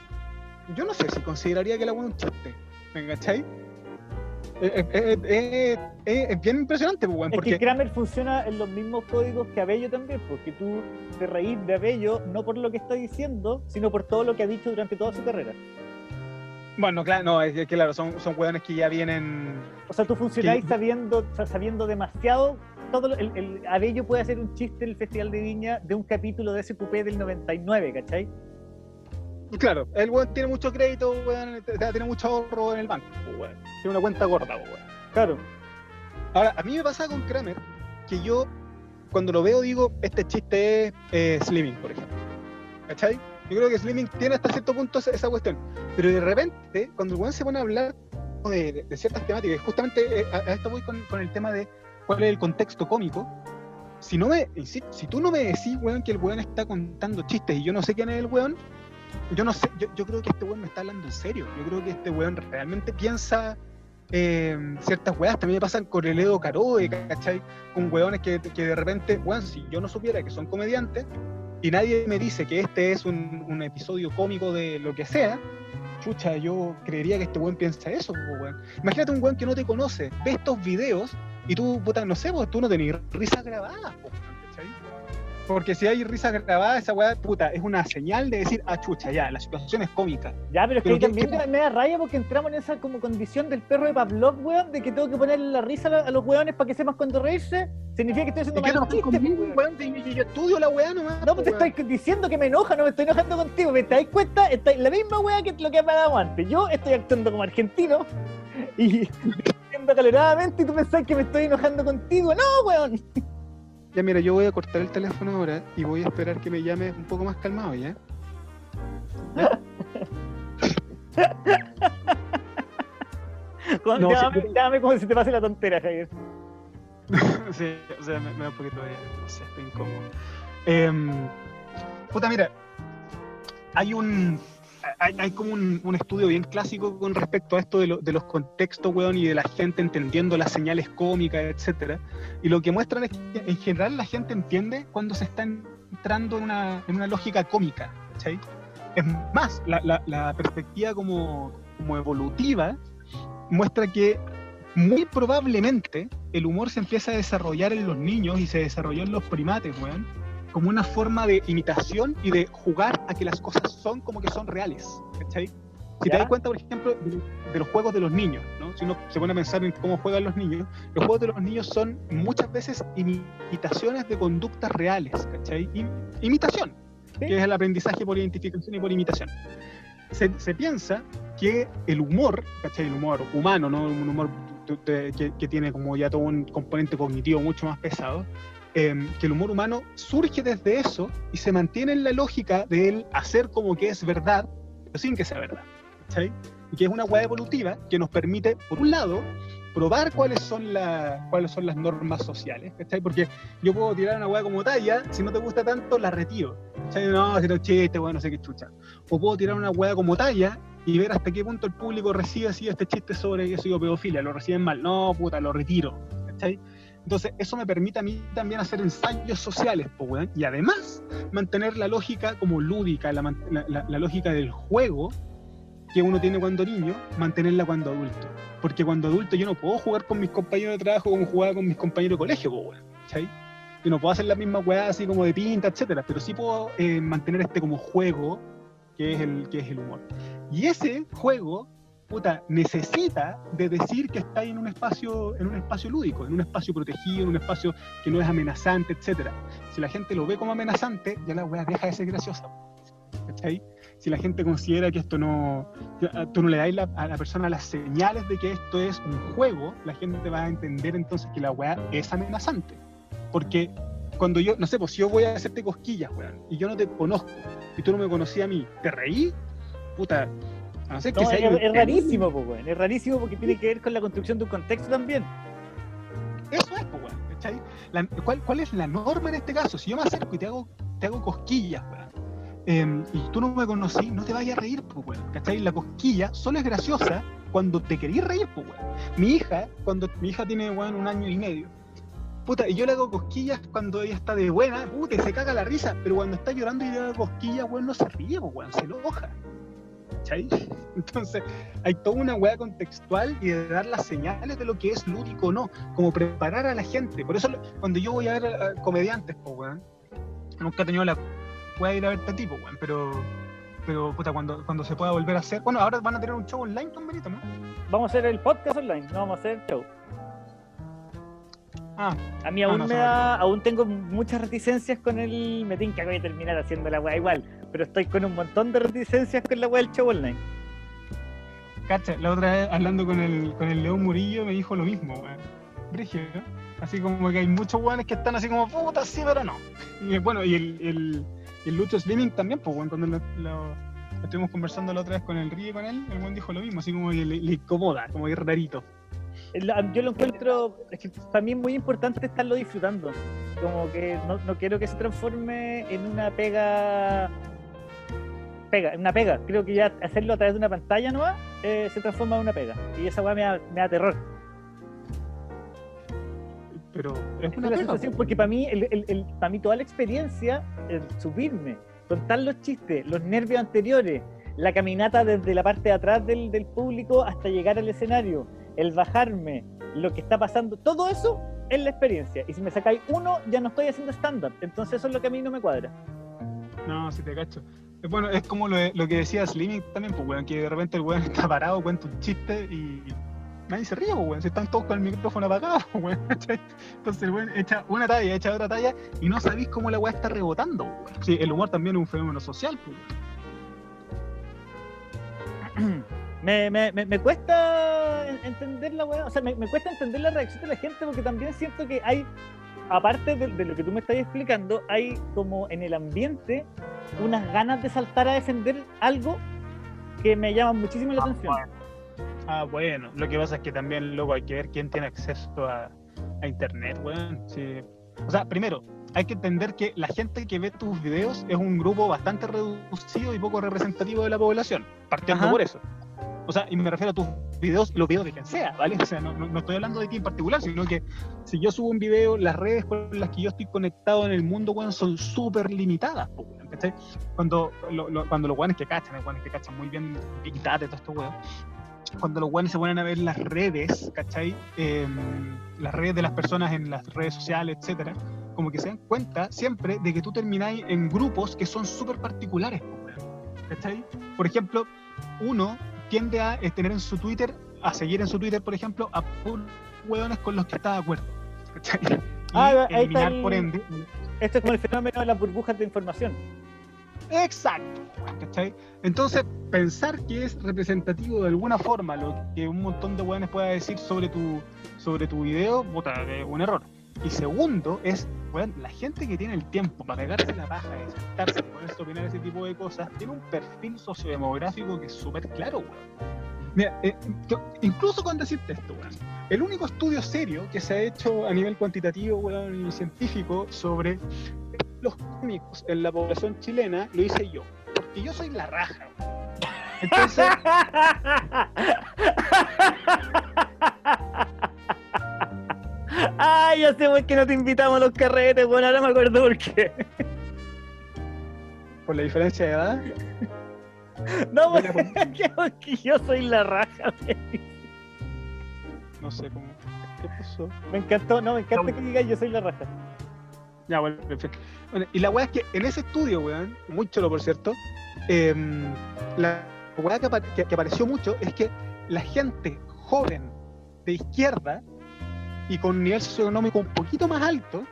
yo no sé si consideraría que la weón un chiste, ¿me engancháis? Es, es- es- es- es bien impresionante, pues, weón, Es que porque Kramer funciona en los mismos códigos que Abello también, porque tú te reís de Abello no por lo que está diciendo, sino por todo lo que ha dicho durante toda su carrera. Bueno, claro, no, es que claro, son, son hueones que ya vienen. O sea, tú funcionáis Que- sabiendo, sabiendo demasiado. Todo lo- el, el Abello puede hacer un chiste en el Festival de Viña de un capítulo de SQP del 99, ¿cachai? Claro, el weón tiene mucho crédito, weón, tiene mucho ahorro en el banco, weón. Tiene una cuenta gorda, weón. Claro. Ahora, a mí me pasa con Kramer que yo, cuando lo veo, digo, este chiste es eh, Slimming, por ejemplo. ¿Cachai? Yo creo que Slimming tiene hasta cierto punto esa, esa cuestión. Pero de repente, cuando el weón se pone a hablar de, de- ciertas temáticas, justamente eh, a, esto voy con, el tema de cuál es el contexto cómico. Si, no me, si, tú no me decís, weón, que el weón está contando chistes y yo no sé quién es el weón, yo no sé, yo, yo creo que este weón me está hablando en serio. Yo creo que este weón realmente piensa eh, ciertas weas. También me pasan con el Edo Caroe, ¿cachai? Con weones que, que de repente, weón, si yo no supiera que son comediantes y nadie me dice que este es un, un episodio cómico de lo que sea, chucha, yo creería que este weón piensa eso, weón. Imagínate un weón que no te conoce, ve estos videos y tú, puta, no sé, pues tú no tenés risas grabadas. Porque si hay risas grabadas, esa weá, puta, es una señal de decir, ah, chucha, ya, la situación es cómica. Ya, pero es que Pero ahí ¿qué- también qué- me, da raya porque entramos en esa como condición del perro de Pavlov, weón, de que tengo que ponerle la risa a, los weones para que sepan cuándo reírse. Significa que estoy ¿Y haciendo no mal chiste, conmigo, weón. weón? Yo- yo- Yo estudio la weá nomás. No, pues te estoy diciendo que me enoja, no me estoy enojando contigo. ¿Me dais cuenta? Está la misma weá que lo que me dado antes. Yo estoy actuando como argentino y diciendo acaloradamente y tú pensás que me estoy enojando contigo. No, weón. Ya, mira, yo voy a cortar el teléfono ahora y voy a esperar que me llame un poco más calmado, ¿ya? Con- No, llámame, sí, llámame como si te pase la tontera, Javier. sí, o sea, me, me da un poquito de. No sé, estoy incómodo. Em, puta, mira, hay un. Hay, como un, estudio bien clásico con respecto a esto de, lo- de los contextos, weón, y de la gente entendiendo las señales cómicas, etcétera. Y lo que muestran es que en general la gente entiende cuando se está entrando en una, en una lógica cómica, ¿cachai? Es más, la perspectiva como, como evolutiva muestra que muy probablemente el humor se empieza a desarrollar en los niños y se desarrolló en los primates, weón, como una forma de imitación y de jugar a que las cosas son como que son reales, ¿cachai? Si te Ya. das cuenta, por ejemplo, de, los juegos de los niños, ¿no? Si uno se pone a pensar en cómo juegan los niños, los juegos de los niños son muchas veces imitaciones de conductas reales, ¿cachai? Im- imitación, Sí. que es el aprendizaje por identificación y por imitación. Se, se piensa que el humor, ¿cachai? El humor humano, ¿no? Un humor que, que tiene como ya todo un componente cognitivo mucho más pesado, em, que el humor humano surge desde eso y se mantiene en la lógica de él hacer como que es verdad, pero sin que sea verdad, ¿cachai? Y que es una hueá evolutiva que nos permite, por un lado, probar cuáles son, la- cuáles son las normas sociales, ¿cachai? Porque yo puedo tirar una hueá como talla, si no te gusta tanto, la retiro, ¿cachai? No, si no chiste, bueno, no sé qué chucha. O puedo tirar una hueá como talla y ver hasta qué punto el público recibe así este chiste sobre que soy pedofilia, lo reciben mal, no, puta, lo retiro, ¿cachai? Entonces, eso me permite a mí también hacer ensayos sociales, po, weón, y además mantener la lógica como lúdica, la, la- la- lógica del juego que uno tiene cuando niño, mantenerla cuando adulto. Porque cuando adulto yo no puedo jugar con mis compañeros de trabajo como jugaba con mis compañeros de colegio, po, weón, ¿cachai? Yo no puedo hacer la misma weá así como de pinta, etcétera, pero sí puedo eh, mantener este como juego que es el, que es el humor. Y ese juego, puta, necesita de decir que está en un espacio, en un espacio lúdico, en un espacio protegido, en un espacio que no es amenazante, etcétera. Si la gente lo ve como amenazante, ya la weá deja de ser graciosa. ¿Cachai? Si la gente considera que esto no. ya, Tú no le das la- a la persona las señales de que esto es un juego, la gente va a entender entonces que la weá es amenazante. Porque cuando yo, no sé, pues si yo voy a hacerte cosquillas, weón, y yo no te conozco, y tú no me conocías a mí, ¿te reí? Puta, a no ser que No, es, sea es rarísimo, po, weón. Es rarísimo porque tiene que ver con la construcción de un contexto también. Eso es, pues, weón. La- ¿cuál, ¿Cuál es la norma en este caso? Si yo me acerco y te hago, te hago cosquillas, weón, em, y tú no me conocí, no te vayas a reír, pues, weón, ¿cachai? La cosquilla solo es graciosa cuando te querís reír, pues, weón. Mi hija, cuando mi hija tiene, weón, un año y medio, puta, y yo le hago cosquillas cuando ella está de buena, puta, y se caga la risa, pero cuando está llorando y le hago cosquillas, weón, no se ríe, pues, weón, se enoja. ¿Cachai? Entonces, hay toda una weá contextual y de dar las señales de lo que es lúdico o no, como preparar a la gente. Por eso, cuando yo voy a ver a comediantes, pues, weón, nunca he tenido la weá de ir a ver este tipo, weón, pero, pero, puta, cuando, cuando se pueda volver a hacer. Bueno, ahora van a tener un show online con Benito, ¿no? Vamos a hacer el podcast online, no vamos a hacer show. Ah, A mí aún no me da, aún tengo muchas reticencias con el. Me tinca que voy a terminar haciendo la weá igual. Pero estoy con un montón de reticencias con la weá del show online. Cacha, la otra vez hablando con el, con el León Murillo me dijo lo mismo, weón. Brígido, ¿no? Así como que hay muchos weones que están así como, puta, sí, pero no. Y bueno, y el, el, el Lucho Slimming también, pues, weón, cuando lo, lo- lo estuvimos conversando la otra vez con el Río y con él, el weón dijo lo mismo, así como que le, le incomoda, como que es rarito. Yo lo encuentro. Es que para mí es muy importante estarlo disfrutando. Como que no, no quiero que se transforme en una pega. Pega, una pega. Creo que ya hacerlo a través de una pantalla nueva eh, se transforma en una pega. Y esa weá me da, me da terror. Pero es una pega, sensación, po. porque para mí, el, el- el- para mí toda la experiencia, el subirme, contar los chistes, los nervios anteriores, la caminata desde la parte de atrás del, del público hasta llegar al escenario, el bajarme, lo que está pasando, todo eso es la experiencia. Y si me sacáis uno, ya no estoy haciendo stand-up. Entonces eso es lo que a mí no me cuadra. No, si te cacho. Eh, Bueno, es como lo, que decía Slimming también, pues, weón, que de repente el weón está parado, cuenta un chiste y nadie se ríe, pues, weón. Si están todos con el micrófono apagado, pues, weón. Entonces el weón echa una talla, echa otra talla y no sabéis cómo la weá está rebotando, pues. Sí, el humor también es un fenómeno social, pues, weón. me, me, me, cuesta en- entender la weá, o sea, me cuesta entender la reacción de la gente porque también siento que hay, aparte de, de lo que tú me estás explicando, hay como en el ambiente unas ganas de saltar a defender algo que me llaman muchísimo la atención. Ah, bueno, lo que pasa es que también, luego hay que ver quién tiene acceso a, a internet, weón. Sí. O sea, primero, hay que entender que la gente que ve tus videos es un grupo bastante reducido y poco representativo de la población, partiendo Ajá. por eso. O sea, y me refiero a tus videos y los videos de quien sea, ¿vale? O sea, no, no- no estoy hablando de ti en particular, sino que si yo subo un video, las redes con las que yo estoy conectado en el mundo, weón, son súper limitadas, weón, ¿cachai? Cuando, lo- lo- cuando los weones que cachan, los weones que cachan muy bien y todo esto, weón, cuando los weones se ponen a ver las redes, ¿cachai? Em, las redes de las personas en las redes sociales, etcétera, como que se dan cuenta siempre de que tú termináis en grupos que son súper particulares, weón, ¿cachai? Por ejemplo, uno tiende a tener en su Twitter, a seguir en su Twitter, por ejemplo, a puros hueones con los que está de acuerdo. ¿cachai? Y Ah, ahí está eliminar, el- por ende. Esto es como el fenómeno de las burbujas de información. Exacto. ¿cachai? Entonces, pensar que es representativo de alguna forma lo que un montón de hueones pueda decir sobre tu, sobre tu video, puta, es un error. Y segundo, es, weón, la gente que tiene el tiempo para pegarse la paja de sentarse ponerse a opinar ese tipo de cosas, tiene un perfil sociodemográfico que es súper claro, weón. Mira, eh, incluso con decirte esto, weón, el único estudio serio que se ha hecho a nivel cuantitativo, weón, y científico sobre los cómicos en la población chilena lo hice yo, porque yo soy la raja, weón. Entonces, Ay, ya sé por qué no te invitamos a los carretes, bueno, ahora me acuerdo por qué. por la diferencia de edad, No, porque porque yo soy la raja. me- no sé cómo. ¿Qué pasó? Me encantó, no, me encanta que digas yo soy la raja. Ya, bueno, perfecto. Bueno, y la weá es que en ese estudio, weón, muy chulo por cierto, em, la weá que, apa- que- que apareció mucho es que la gente joven de izquierda y con nivel socioeconómico un poquito más alto,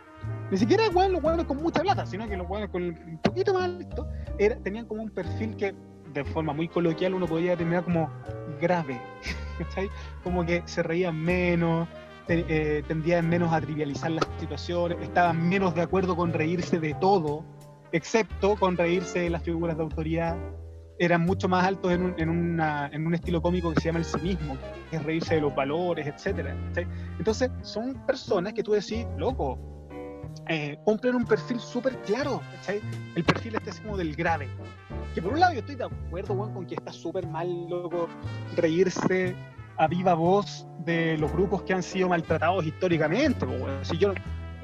ni siquiera weón, los weones con mucha plata, sino que los weones con un poquito más alto, era, tenían como un perfil que de forma muy coloquial uno podía determinar como grave. Como que se reían menos, eh, tendían menos a trivializar las situaciones, estaban menos de acuerdo con reírse de todo, excepto con reírse de las figuras de autoridad. Eran mucho más altos en un, en una- en un estilo cómico que se llama el cinismo, que es reírse de los valores, etc. Entonces, son personas que tú decís, loco, eh, cumplen un perfil súper claro, ¿cachai? El perfil este es como del grave. Que por un lado yo estoy de acuerdo, con que está súper mal, loco, reírse a viva voz de los grupos que han sido maltratados históricamente. weón. Si yo,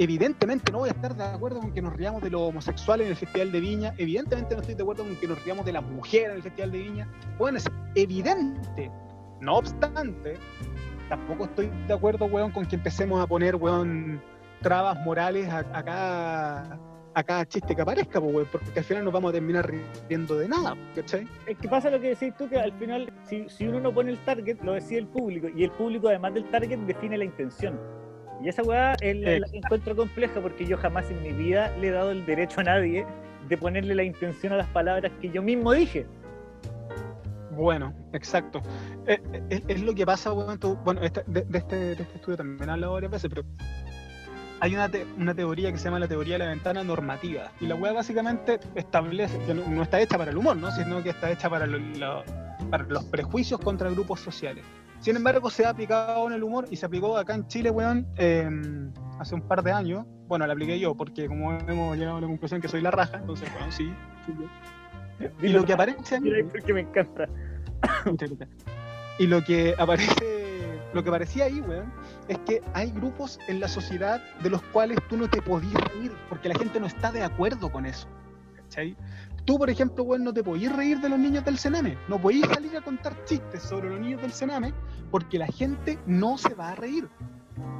evidentemente no voy a estar de acuerdo con que nos riamos de los homosexuales en el Festival de Viña, evidentemente no estoy de acuerdo con que nos riamos de las mujeres en el Festival de Viña, bueno, es evidente. No obstante, tampoco estoy de acuerdo, weón, con que empecemos a poner, weón, trabas morales a, cada, chiste que aparezca, weón, porque al final nos vamos a terminar riendo de nada, ¿cachai? Es que pasa lo que decís tú, que al final, si uno no pone el target, lo decide el público, y el público, además del target, define la intención. Y esa weá la, encuentro compleja porque yo jamás en mi vida le he dado el derecho a nadie de ponerle la intención a las palabras que yo mismo dije. Bueno, exacto. Eh, eh, Es, es lo que pasa, tú- bueno, esta- de, de este, de este estudio también he hablado varias veces, pero hay una, te- una teoría que se llama la teoría de la ventana normativa. Y la weá básicamente establece, que no, no está hecha para el humor, ¿no? sino que está hecha para, lo- lo- para los prejuicios contra grupos sociales. Sin embargo, se ha aplicado en el humor y se aplicó acá en Chile, weón, eh, hace un par de años. Bueno, la apliqué yo, porque como hemos llegado a la conclusión que soy la raja, entonces, bueno, sí. Y lo que aparece porque me encanta. Y lo que aparece, lo que aparecía ahí, weón, es que hay grupos en la sociedad de los cuales tú no te podías reír porque la gente no está de acuerdo con eso. ¿Cachai? Tú, por ejemplo, weón, no te podías reír de los niños del Sename. No podías salir a contar chistes sobre los niños del Sename porque la gente no se va a reír.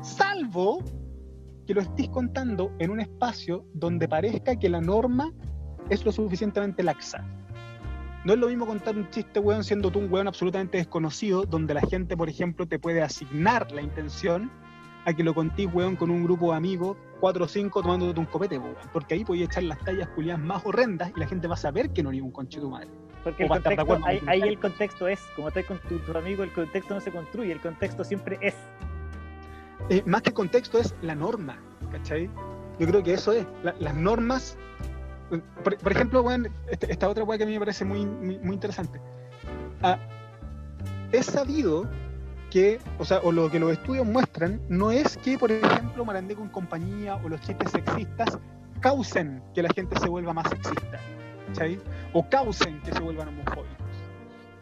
Salvo que lo estés contando en un espacio donde parezca que la norma es lo suficientemente laxa. No es lo mismo contar un chiste, weón, siendo tú un weón absolutamente desconocido, donde la gente, por ejemplo, te puede asignar la intención a que lo contís, weón, con un grupo de amigos, cuatro o cinco, tomándote un copete, weón. Porque ahí podías echar las tallas culiadas más horrendas y la gente va a saber que no eres un conche tu madre. Porque el contexto, acuerdo ahí, el contexto es, como estás con tu, tu amigo, el contexto no se construye, el contexto siempre es. Eh, más que contexto es la norma, ¿cachai? Yo creo que eso es. La- las normas. Por, por ejemplo, weón, este- esta otra weá que a mí me parece muy, muy, muy interesante. Ah, es sabido que, o sea, o lo que los estudios muestran, no es que, por ejemplo, Marandé con compañía o los chistes sexistas causen que la gente se vuelva más sexista, ¿cachai? O causen que se vuelvan homofóbicos.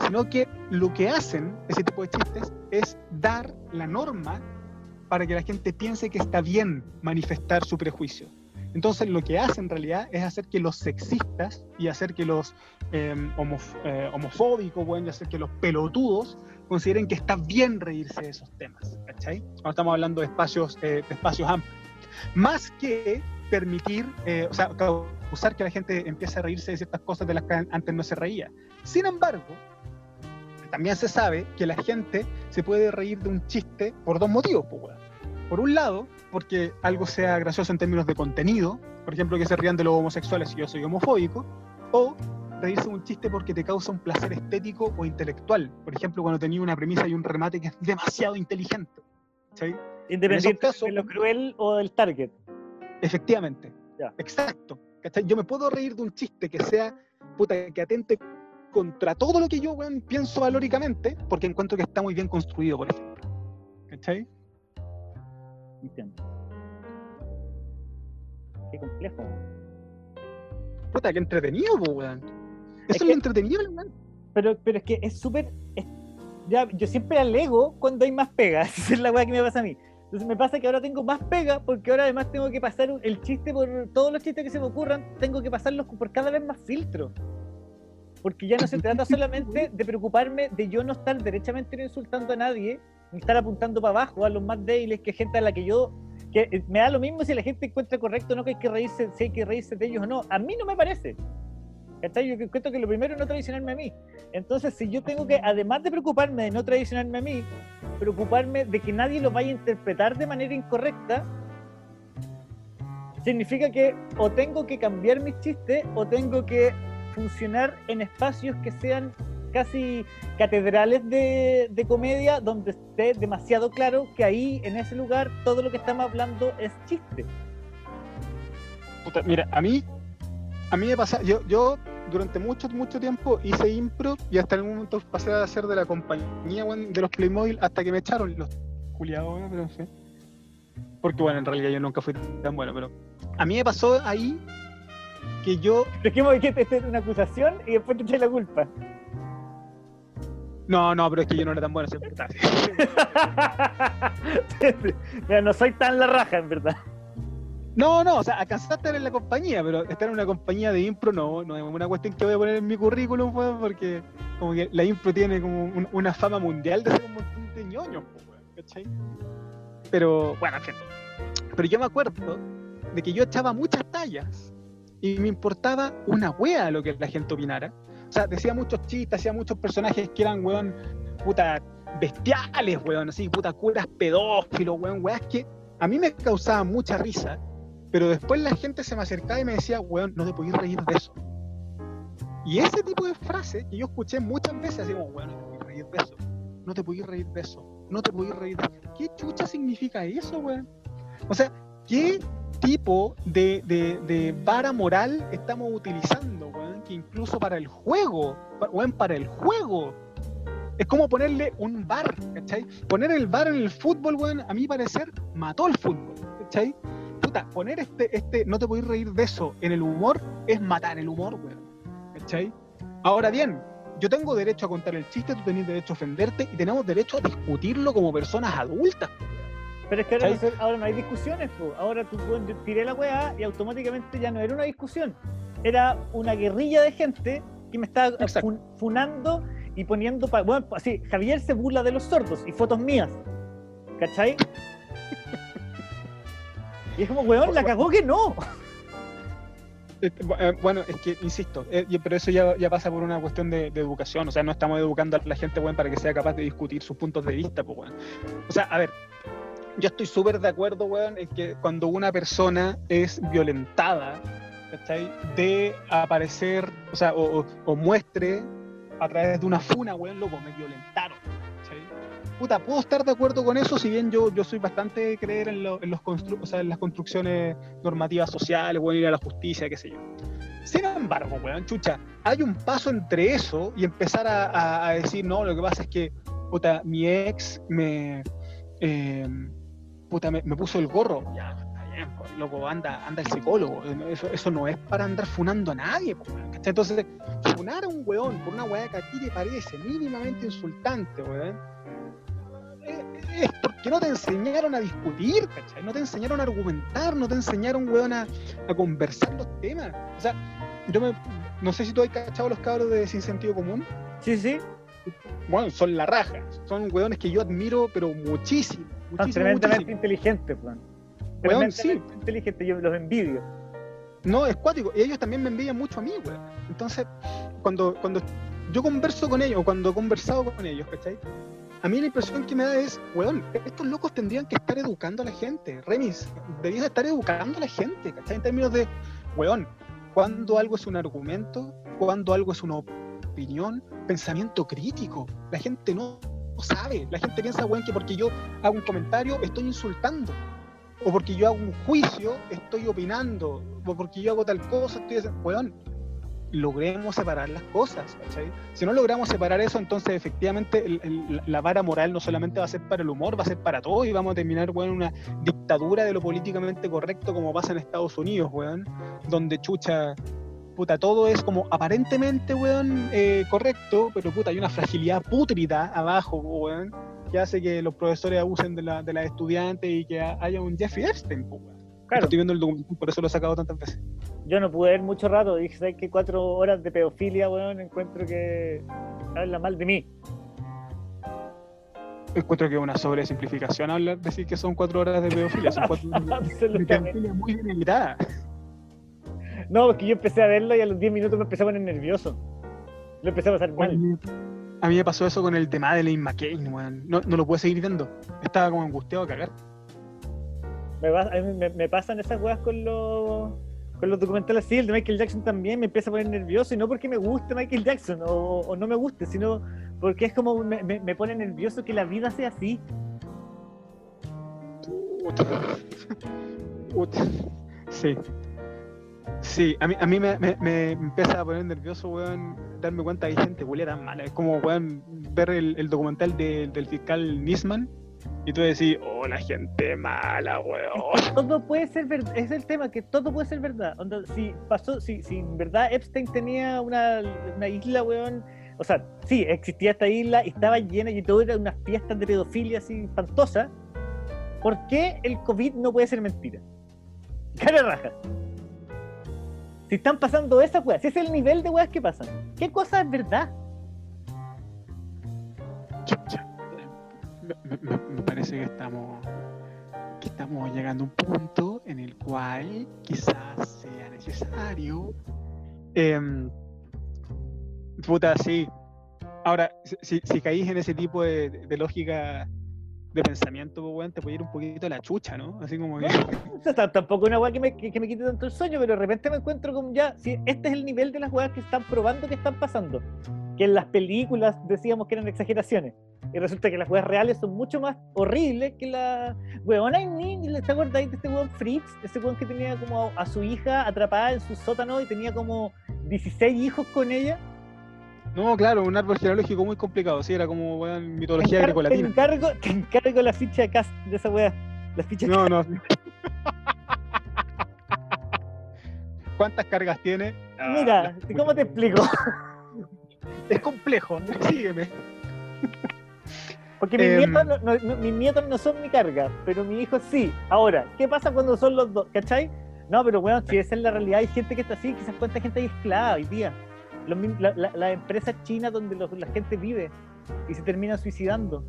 Sino que lo que hacen ese tipo de chistes es dar la norma para que la gente piense que está bien manifestar su prejuicio. Entonces lo que hace en realidad es hacer que los sexistas y hacer que los eh, homof- eh, homofóbicos, bueno, y hacer que los pelotudos consideren que está bien reírse de esos temas. ¿Cachai? Ahora estamos hablando de espacios, eh, de espacios amplios. Más que permitir, eh, o sea, causar que la gente empiece a reírse de ciertas cosas de las que antes no se reía. Sin embargo, también se sabe que la gente se puede reír de un chiste por dos motivos, pues. Por un lado, porque algo sea gracioso en términos de contenido, por ejemplo, que se rían de los homosexuales si yo soy homofóbico, o reírse de un chiste porque te causa un placer estético o intelectual. Por ejemplo, cuando tenía una premisa y un remate que es demasiado inteligente. ¿sí? Independiente casos- de lo cruel o del target. Efectivamente. Ya. Exacto. ¿cachai? Yo me puedo reír de un chiste que sea, puta, que atente contra todo lo que yo weón, pienso valóricamente, porque encuentro que está muy bien construido, por ejemplo. ¿Cachai? Entiendo. Qué complejo. Puta, qué entretenido, weón. Es Eso es, que- lo entretenido, weón. Pero, pero es que es súper. yo siempre alego cuando hay más pega. Esa es la weá que me pasa a mí. Entonces me pasa que ahora tengo más pega porque ahora además tengo que pasar el chiste por todos los chistes que se me ocurran, tengo que pasarlos por cada vez más filtros. Porque ya no se trata solamente de preocuparme de yo no estar derechamente insultando a nadie, ni estar apuntando para abajo a los más débiles, que gente a la que yo. que eh, me da lo mismo si la gente encuentra correcto o no que hay que reírse, si hay que reírse de ellos o no. A mí no me parece. ¿Cachai? Yo encuentro que lo primero es no traicionarme a mí. Entonces, si yo tengo que, además de preocuparme de no traicionarme a mí, preocuparme de que nadie lo vaya a interpretar de manera incorrecta, significa que o tengo que cambiar mis chistes o tengo que funcionar en espacios que sean casi catedrales de, comedia donde esté demasiado claro que ahí, en ese lugar, todo lo que estamos hablando es chiste. Mira, a mí, a mí me pasa, yo, yo durante mucho, mucho tiempo hice impro y hasta un momento pasé a hacer de la compañía de los Playmobil hasta que me echaron los culiados, pero no sé. Porque bueno, en realidad yo nunca fui tan bueno, pero a mí me pasó ahí que yo, Dejemos que esta es una acusación y después te eché la culpa. no, no, pero es que yo no era tan bueno, siempre Mira, no soy tan la raja, en verdad. No, no, o sea, alcanzaste a estar en la compañía, pero estar en una compañía de impro no, no es una cuestión que voy a poner en mi currículum, weón, porque como que la impro tiene como un- una fama mundial de ser un montón de ñoños, weón, ¿cachai? Pero, bueno, en fin. Pero yo me acuerdo de que yo echaba muchas tallas y me importaba una wea lo que la gente opinara. O sea, decía muchos chistes, hacía muchos personajes que eran, weón, puta, bestiales, weón, así, puta, curas pedófilos, weón, weas que a mí me causaban mucha risa, pero después la gente se me acercaba y me decía, weón, no te podías reír de eso. Y ese tipo de frase que yo escuché muchas veces, así como, weón, no te podías reír de eso, no te podías reír de eso, no te podías reír de eso. ¿Qué chucha significa eso, weón? O sea, ¿qué tipo de, de, de vara moral estamos utilizando, weón? Que incluso para el juego, weón, para el juego, es como ponerle un bar, ¿cachai? Poner el bar en el fútbol, weón, a mi parecer, mató el fútbol, ¿cachai? Puta, poner este, este, no te podéis reír de eso en el humor es matar el humor, weón, ¿cachai? Ahora bien, yo tengo derecho a contar el chiste, tú tenés derecho a ofenderte y tenemos derecho a discutirlo como personas adultas. Pero es que ahora, no, hay discusiones, po. ahora tú yo tiré la weá y automáticamente ya no era una discusión, era una guerrilla de gente que me estaba fun- funando y poniendo, pa- bueno, así, Javier se burla de los sordos y fotos mías, ¿cachai? Y es como, weón, la cagó que no. Bu- eh, Bueno, es que, insisto, eh, pero eso ya, ya pasa por una cuestión de, educación. O sea, no estamos educando a la gente, weón, para que sea capaz de discutir sus puntos de vista, pues, weón. O sea, a ver, yo estoy súper de acuerdo, weón, en que cuando una persona es violentada, ¿cachai? De aparecer, o sea, o, muestre a través de una funa, weón, loco, me violentaron. Puta, puedo estar de acuerdo con eso, si bien yo, yo soy bastante creer en, lo- en los constru- o sea, en las construcciones normativas sociales, weón, ir a la justicia, qué sé yo. Sin embargo, weón, chucha, hay un paso entre eso y empezar a, a- decir, no, lo que pasa es que, puta, mi ex me, eh, puta, me, puso el gorro. Ya, está bien, pues, loco, anda, anda el psicólogo. Eso, eso no es para andar funando a nadie, pues. Entonces, funar a un weón por una weá que a ti te parece mínimamente insultante, weón, es porque no te enseñaron a discutir, ¿cachai? No te enseñaron a argumentar, no te enseñaron, weón, a, a conversar los temas. O sea, yo me, no sé si tú has cachado los cabros de Sin Sentido Común. Sí, sí, Bueno, son la raja. Son weones que yo admiro, pero muchísimo. son Muchísimo, tremendamente muchísimo. inteligentes, weón. Weón, sí. Tremendamente inteligentes, yo los envidio. No, es cuático. Y ellos también me envidian mucho a mí, weón. Entonces, cuando, cuando yo converso con ellos, o cuando he conversado con ellos, ¿cachai? A mí la impresión que me da es, weón, estos locos tendrían que estar educando a la gente. Remis, deberías estar educando a la gente, ¿cachai? En términos de, weón, cuando algo es un argumento, cuando algo es una opinión, pensamiento crítico. La gente no, sabe. La gente piensa, weón, que porque yo hago un comentario estoy insultando. O porque yo hago un juicio estoy opinando. O porque yo hago tal cosa estoy. Weón, logremos separar las cosas, ¿cachai? Si no logramos separar eso, entonces efectivamente el- el- la vara moral no solamente va a ser para el humor, va a ser para todo y vamos a terminar, weón, una dictadura de lo políticamente correcto como pasa en Estados Unidos, weón, donde chucha, puta, todo es como aparentemente, weón, eh, correcto, pero puta, hay una fragilidad pútrida abajo, weón, que hace que los profesores abusen de, la, de las estudiantes y que haya un Jeffrey Epstein, weón. Claro, Estoy viendo el documental, por eso lo he sacado tantas veces. Yo no pude ver mucho rato, dije, ¿sabes qué? Cuatro horas de pedofilia, weón, encuentro que habla mal de mí. Encuentro que es una sobresimplificación hablar, decir que son cuatro horas de pedofilia, son cuatro horas de pedofilia muy limitada. No, porque yo empecé a verlo y a los 10 minutos me empecé a poner nervioso. Lo empecé a pasar mal. A mí me pasó eso con el de Madeleine McCain, weón. No, no lo pude seguir viendo. Estaba como angustiado a cagar. Me, va- me, me pasan esas weas con los con los documentales así, el de Michael Jackson también me empieza a poner nervioso y no porque me guste Michael Jackson o, no me guste, sino porque es como me, me- pone nervioso que la vida sea así. Sí. Sí, a mí, a mí me, me- me empieza a poner nervioso, weón, darme cuenta que hay gente huele tan mala. Es como, weón, ver el, el documental de- del fiscal Nisman y tú decís, oh, la gente mala, weón. Todo puede ser verdad, es el tema, que todo puede ser verdad. Onda, si pasó, si, si en verdad Epstein tenía una, una isla, weón, o sea, sí, existía esta isla y estaba llena y todo era unas fiestas de pedofilia así espantosas, ¿por qué el COVID no puede ser mentira? Cara raja. Si están pasando esas weas, si es el nivel de weas que pasan, ¿qué cosa es verdad? Chucha. Me, parece que estamos que estamos llegando a un punto en el cual quizás sea necesario. Em, puta sí. Ahora si, si- caís en ese tipo de, lógica de pensamiento pues, te puede ir un poquito a la chucha ¿no? así como que tampoco una weá que me, que me quite tanto el sueño, pero de repente me encuentro con ya, si este es el nivel de las weas que están probando que están pasando, que en las películas decíamos que eran exageraciones, y resulta que las weas reales son mucho más horribles que weón, hay niños, ¿te acordáis de este weón Fritz? Ese weón que tenía como a su hija atrapada en su sótano y tenía como 16 hijos con ella. no claro un árbol genealógico muy complicado sí era como weón, mitología encargo, te grecolatina encargo, te encargo la ficha de cast de esa wea. La ficha no no ¿Cuántas cargas tiene? Mira, Ah, ¿cómo te explico? Es complejo, sígueme. Porque mis, Em. nietos no, no- mis nietos no son mi carga, pero mi hijo sí. Ahora, ¿qué pasa cuando son los dos? ¿Cachai? No, pero bueno, si esa es la realidad, hay gente que está así, quizás cuánta gente hay esclava hoy día. Mi- la- la- Las empresas chinas donde los- la gente vive y se termina suicidando.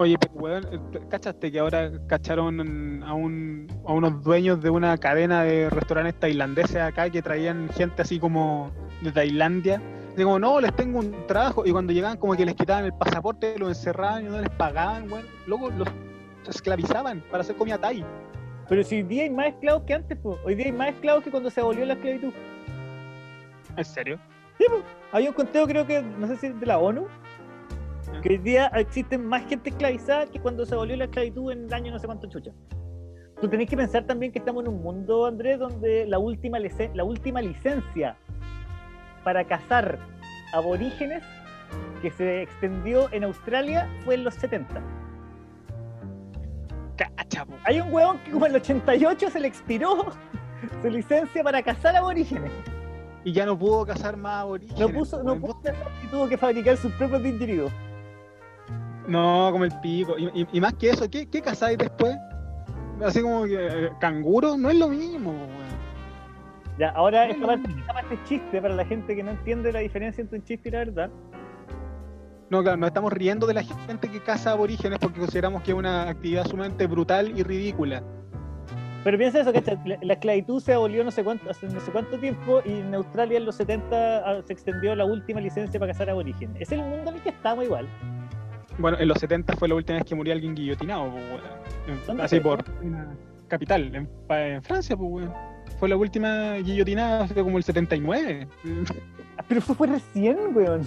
Oye, pero weón, eh, ¿cachaste que ahora cacharon a, un, a unos dueños de una cadena de restaurantes tailandeses acá que traían gente así como de Tailandia? Como, no, les tengo un trabajo. Y cuando llegaban, como que les quitaban el pasaporte, los encerraban y no les pagaban, weón. Luego los esclavizaban para hacer comida thai. Pero si hoy día hay más esclavos que antes, pues. hoy día hay más esclavos que cuando se abolió la esclavitud. ¿En serio? Hay un conteo, creo que, no sé si es de la ONU, que hoy día existen más gente esclavizada que cuando se abolió la esclavitud en el año no sé cuánto chucha. Tú tenés que pensar también que estamos en un mundo, Andrés, donde la última, licen- la última licencia para cazar aborígenes que se extendió en Australia fue en los 70. Cacha, po. Hay un huevón que como en el 88 se le expiró su licencia para cazar aborígenes. Y ya no pudo cazar más orígenes. No puso, no pudo cazar y tuvo que fabricar sus propios didgeridoo. No, como el pico. Y, y- y más que eso, ¿qué, qué cazáis después? Así como que eh, canguro, no es lo mismo, weón. Ya, ahora No, esta parte, no. esta parte es chiste para la gente que no entiende la diferencia entre un chiste y la verdad. No, claro, nos estamos riendo de la gente que caza aborígenes porque consideramos que es una actividad sumamente brutal y ridícula. Pero piensa eso, que la, la esclavitud se abolió no sé cuánto, hace no sé cuánto tiempo y en Australia en los 70 ah, se extendió la última licencia para cazar aborígenes. Es el mundo en el que estamos igual. Bueno, en los 70 fue la última vez que murió alguien guillotinado, ¿Dónde Así por capital, en, Francia, pues, weón. Fue la última guillotinada, fue como el 79. Ah, Pero fue, fue recién, weón.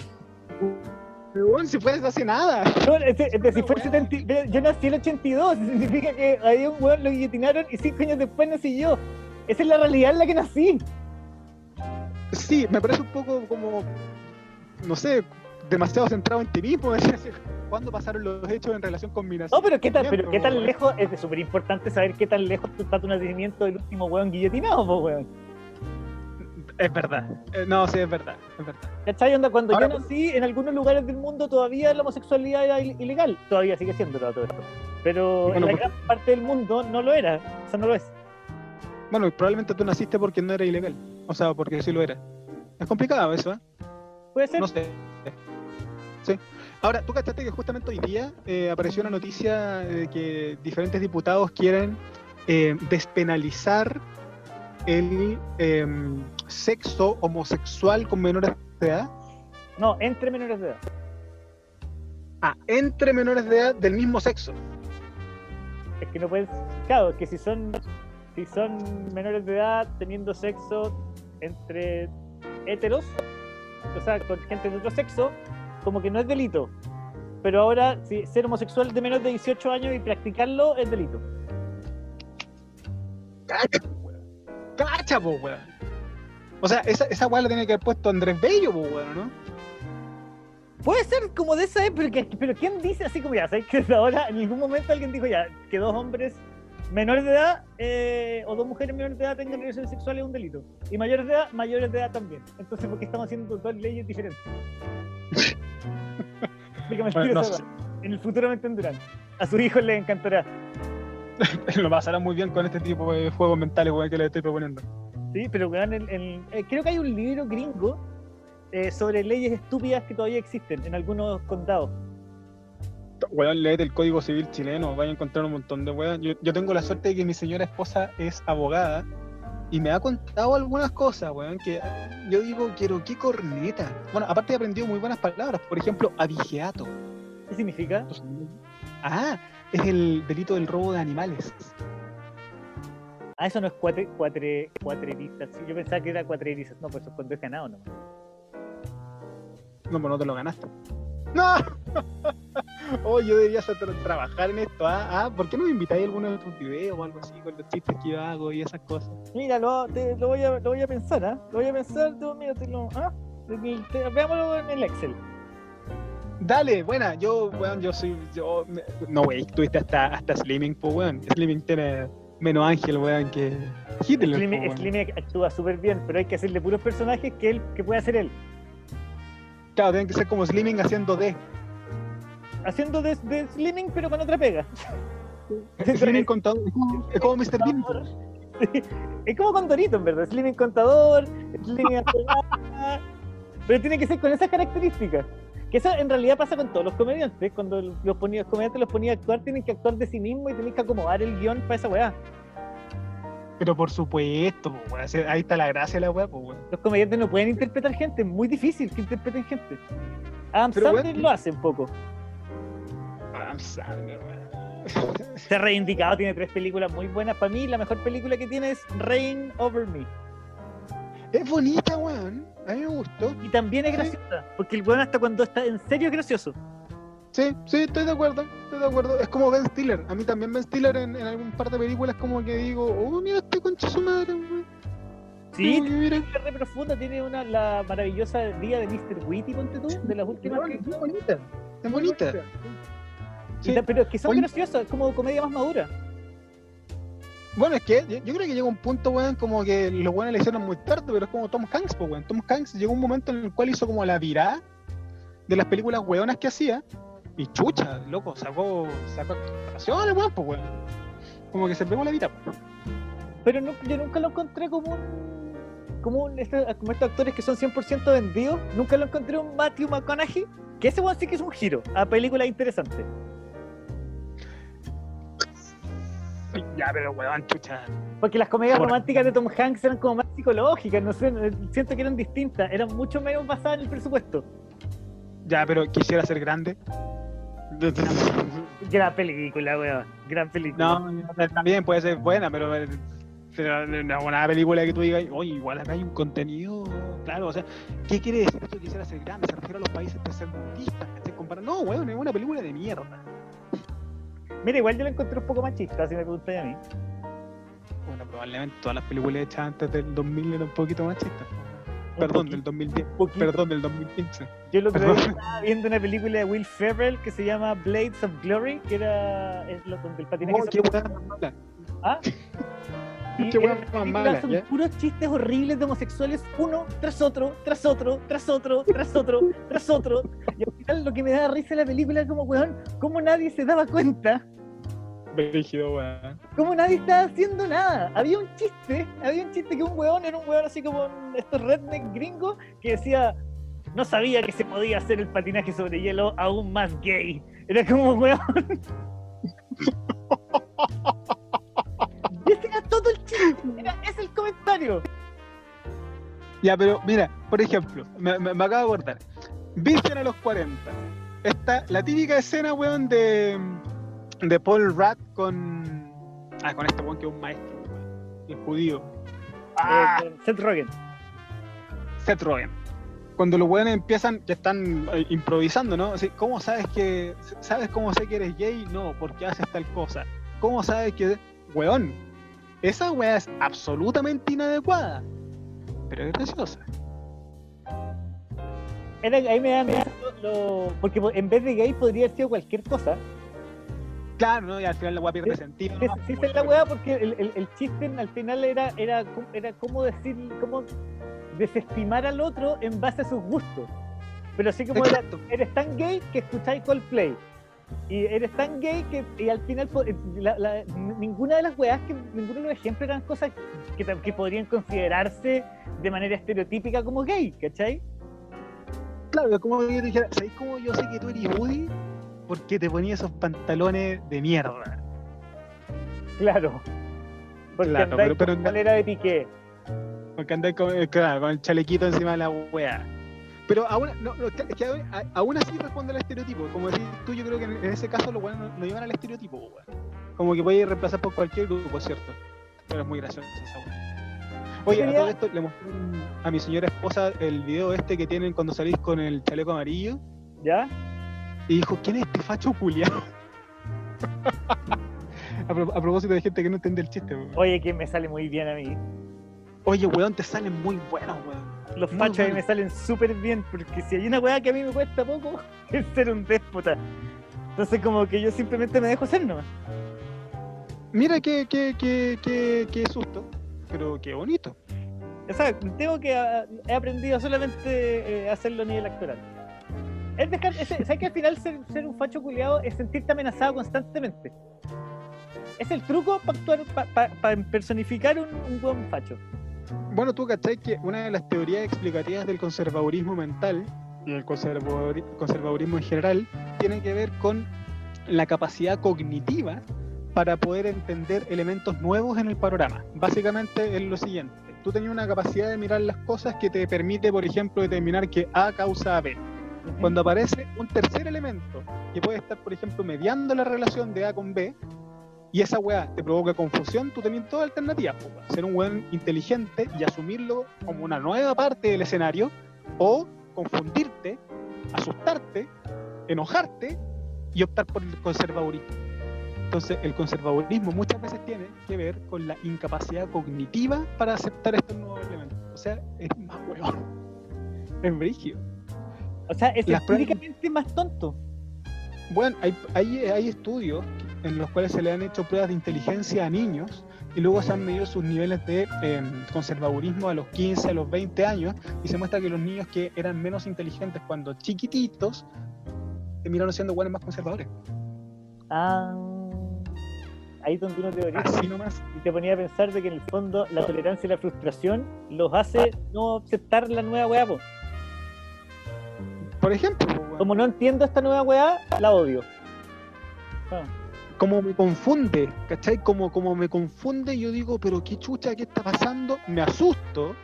Weón, si fue hace nada. No, si fue el Weón. 70 ve, yo nací en el 82, significa que ahí un weón lo guillotinaron y cinco años después nací yo. Esa es la realidad en la que nací. Sí, me parece un poco como, no sé, demasiado centrado en ti mismo. decir, ¿Cuándo pasaron los hechos en relación con mi No, pero qué tan, pero qué tan lejos, es súper importante saber qué tan lejos está tu nacimiento del último weón guillotinado, po, weón. Es verdad. Eh, no, sí, es verdad. Es verdad. ¿Cachai? Onda, cuando Ahora, yo nací, en algunos lugares del mundo todavía la homosexualidad era il- ilegal. Todavía sigue siendo todo esto. Pero Bueno, en la gran parte del mundo no lo era. O sea, no lo es. Bueno, probablemente tú naciste porque no era ilegal. O sea, porque sí lo era. Es complicado eso, ¿eh? Puede ser. No sé. Sí. Ahora, ¿tú cachaste que justamente hoy día eh, apareció una noticia de que diferentes diputados quieren eh, despenalizar el em, sexo homosexual con menores de edad? No, entre menores de edad. Ah, entre menores de edad del mismo sexo. Es que no puedes. Claro, que si son, si son menores de edad teniendo sexo entre heteros, o sea, con gente de otro sexo, como que no es delito. Pero ahora, si ser homosexual de menos de 18 años y practicarlo es delito. Cacha, weón. Cacha, po, weón. O sea, esa, esa weá la tiene que haber puesto Andrés Bello, po, weón, ¿no? Puede ser como de esa época, pero ¿quién dice así como ya? ¿Sabes que ahora en ningún momento alguien dijo ya que dos hombres menores de edad eh, o dos mujeres menores de edad tengan relaciones sexuales es un delito? Y mayores de edad, mayores de edad también. Entonces, ¿por qué estamos haciendo dos leyes diferentes? Explícame Bueno, no sé. En el futuro me entenderán. A sus hijos les encantará. Lo pasará muy bien con este tipo de juegos mentales, weón, que le estoy proponiendo. Sí, pero el- el- eh, creo que hay un libro gringo eh, sobre leyes estúpidas que todavía existen en algunos condados. Weón, léete el código civil chileno, vaya a encontrar un montón de weón. Yo, yo tengo la suerte de que mi señora esposa es abogada y me ha contado algunas cosas, weón, que yo digo, quiero qué corneta. Bueno, aparte he aprendido muy buenas palabras, por ejemplo, abigeato. ¿Qué significa? Ah, es el delito del robo de animales. Ah, eso no es cuatre, cuatre, yo pensaba que era cuatreriza. No, pues eso es cuando es ganado nomás. No, pues no te lo ganaste. ¡No! oh, yo debería hacer- trabajar en esto, ¿ah? ¿ah? ¿Por qué no me invitáis a alguno de tus videos o algo así con los chistes que yo hago y esas cosas? Mira, lo, te- lo, voy, a, lo voy a pensar, ¿ah? Lo voy a pensar, tú, mira, te lo, ¿ah? Te- te- veámoslo en el Excel. Dale, buena, yo, weón, yo soy, yo, no, wey, tuviste hasta, hasta Slimming, pues, weón. Slimming tiene menos ángel, weón, que Hitler, po, Slim, weón. Slim actúa súper bien, pero hay que hacerle puros personajes que él que puede hacer él. Claro, tienen que ser como Slimming haciendo D. Haciendo de, de Slimming, pero con otra pega. Slimming contador, es como, Mr. Bean. Sí, Es como Condorito, en verdad. Slimming contador, Slimming astronauta, pero tiene que ser con esas características. Que eso en realidad pasa con todos los comediantes. Cuando los, ponía, los comediantes los ponía a actuar, tienen que actuar de sí mismos y tienen que acomodar el guion para esa weá. Pero por supuesto, po, ahí está la gracia de la weá, pues, weón. Los comediantes no pueden interpretar gente, es muy difícil que interpreten gente. Adam Pero, Sandler lo hace un poco. Adam Sandler. Se ha reivindicado, tiene tres películas muy buenas. Para mí, la mejor película que tiene es Reign Over Me. Es bonita, weón. A mí me gustó. Y también es graciosa, porque el weón hasta cuando está en serio es gracioso. Sí, sí, estoy de acuerdo, estoy de acuerdo. Es como Ben Stiller. A mí también Ben Stiller en, en algún par de películas como que digo, oh, mira este concha su madre, weón. Sí, mira. es re profunda, tiene una la maravillosa vida de Mr. Witty, ponte tú, de las últimas que... Es bonita. Es bonita. Sí. pero es que son Oye. graciosas, es como comedia más madura. Bueno, es que yo, yo creo que llega un punto, weón, como que los weones le hicieron muy tarde, pero es como Tom Hanks, pues, weón. Tom Hanks llegó un momento en el cual hizo como la virada de las películas weonas que hacía. Y chucha, loco, sacó, sacó actuaciones, weón, pues, weón. Como que se pegó la vida, pues. Pero no- yo nunca lo encontré como un... Como, un, este- como estos actores que son 100% vendidos, nunca lo encontré un Matthew McConaughey, que ese weón sí que es un giro a películas interesantes. Ya, pero weón, chucha. Porque las comedias Por- románticas de Tom Hanks eran como más psicológicas, no sé, siento que eran distintas, eran mucho menos basadas en el presupuesto. Ya, pero quisiera ser grande. Gran película, weón, gran película. No, también puede ser buena, pero, pero una buena película que tú digas, oye, igual acá hay un contenido, claro, o sea, ¿qué quiere decir esto quisiera ser grande? Se refiere a los países tercermundistas, No, weón, es una película de mierda. Mira, igual yo la encontré un poco machista, si me preguntáis a mí. Bueno, probablemente todas las películas hechas antes del 2000 eran un poquito machistas. Perdón, del 2010. poquito. Perdón, del 2015. Yo lo que estaba viendo una película de Will Ferrell que se llama Blades of Glory, que era es lo, donde el patinaje Oh, qué mala. ¿Ah? Y Qué buena más mala, son ¿ya? puros chistes horribles de homosexuales, uno tras otro, tras otro, tras otro, tras otro, tras otro. Y al final lo que me da risa de la película es como, weón, cómo nadie se daba cuenta, Brígido, weón. cómo nadie estaba haciendo nada. Había un chiste, había un chiste que un weón era un weón así como un- estos redneck gringos que decía, no sabía que se podía hacer el patinaje sobre hielo aún más gay. Era como, weón. Y ese era todo el chiste, era, ese es el comentario. Ya, pero mira, por ejemplo, me, me, me acabo de acordar. Vision a los 40. Está la típica escena, weón, de, de Paul Rudd con. Ah, con este weón que es un maestro. El judío. Ah, Eh, Seth Rogen. Seth Rogen. Cuando los weones empiezan, que están eh, improvisando, ¿no? Así, ¿Cómo sabes que. ¿Sabes cómo sé que eres gay? No, porque haces tal cosa. ¿Cómo sabes que. Weón, esa weá es absolutamente inadecuada. Pero es graciosa. Era, ahí me dan risa lo, porque po- en vez de gay podría haber sido cualquier cosa. Claro, ¿no? Y al final la weá pierde sentido. ¿no? sí, es la weá porque el, el, el chiste al final era, era, era cómo decir, cómo desestimar al otro en base a sus gustos. Pero así como era, eres tan gay que escucháis Coldplay. Y eres tan gay que y al final po- la- la- ninguna de las weas, que ninguno de los ejemplos eran cosas que, que podrían considerarse de manera estereotípica como gay, ¿cachai? Claro, como yo te dijera, ¿sabes cómo yo sé que tú eres Woody? Porque te ponía esos pantalones de mierda. Claro. Porque Claro, andáis pero- pero- con de piqué. Porque andáis con, eh, claro, con el chalequito encima de la wea. Pero aún, no, no, es que aún- así responde al estereotipo. Como decís tú, yo creo que en, ese caso los weones no, no llevan al estereotipo, weón. Como que puede reemplazar por cualquier grupo, ¿cierto? Pero es muy gracioso esa wea. Oye, a todo esto le mostré a mi señora esposa el video este que tienen cuando salís con el chaleco amarillo. ¿Ya? Y dijo, ¿quién es este facho culiado? a, pro- a propósito de gente que no entiende el chiste, weón. Oye, que me sale muy bien a mí. Oye, weón, te salen muy buenos, weón. Los Muy fachos a mí me salen súper bien, porque si hay una weá que a mí me cuesta poco, es ser un déspota. Entonces como que yo simplemente me dejo ser nomás. Mira qué, qué, qué, qué, qué susto, pero qué bonito. O sea, tengo que ah, he aprendido solamente eh, a hacerlo a nivel actoral. Es dejar, es, ¿sabes que al final ser, un facho culiado es sentirte amenazado constantemente? Es el truco para actuar, personificar un, buen facho. Bueno, tú cachai que una de las teorías explicativas del conservadurismo mental y el conservadurismo en general tiene que ver con la capacidad cognitiva para poder entender elementos nuevos en el panorama. Básicamente es lo siguiente. Tú tenías una capacidad de mirar las cosas que te permite, por ejemplo, determinar que A causa B. Cuando aparece un tercer elemento que puede estar, por ejemplo, mediando la relación de A con B, y esa weá te provoca confusión, tú tenías todas alternativas. Ser un weón inteligente y asumirlo como una nueva parte del escenario, o confundirte, asustarte, enojarte y optar por el conservadurismo. Entonces, el conservadurismo muchas veces tiene que ver con la incapacidad cognitiva para aceptar estos nuevos elementos. O sea, es más weón. Es brígido. O sea, es empíricamente más tonto. Bueno, hay, hay, hay estudios en los cuales se le han hecho pruebas de inteligencia a niños y luego se han medido sus niveles de eh, conservadurismo a los 15, a los 20 años y se muestra que los niños que eran menos inteligentes cuando chiquititos terminaron siendo buenos más conservadores. Ah, ahí donde uno teoriza Así nomás. y te ponía a pensar de que en el fondo la tolerancia y la frustración los hace no aceptar la nueva weá. Po. Por ejemplo, weón, Como no entiendo esta nueva weá, la odio. Ah, como me confunde, ¿cachai? Como, como me confunde, yo digo, pero qué chucha, ¿qué está pasando? Me asusto.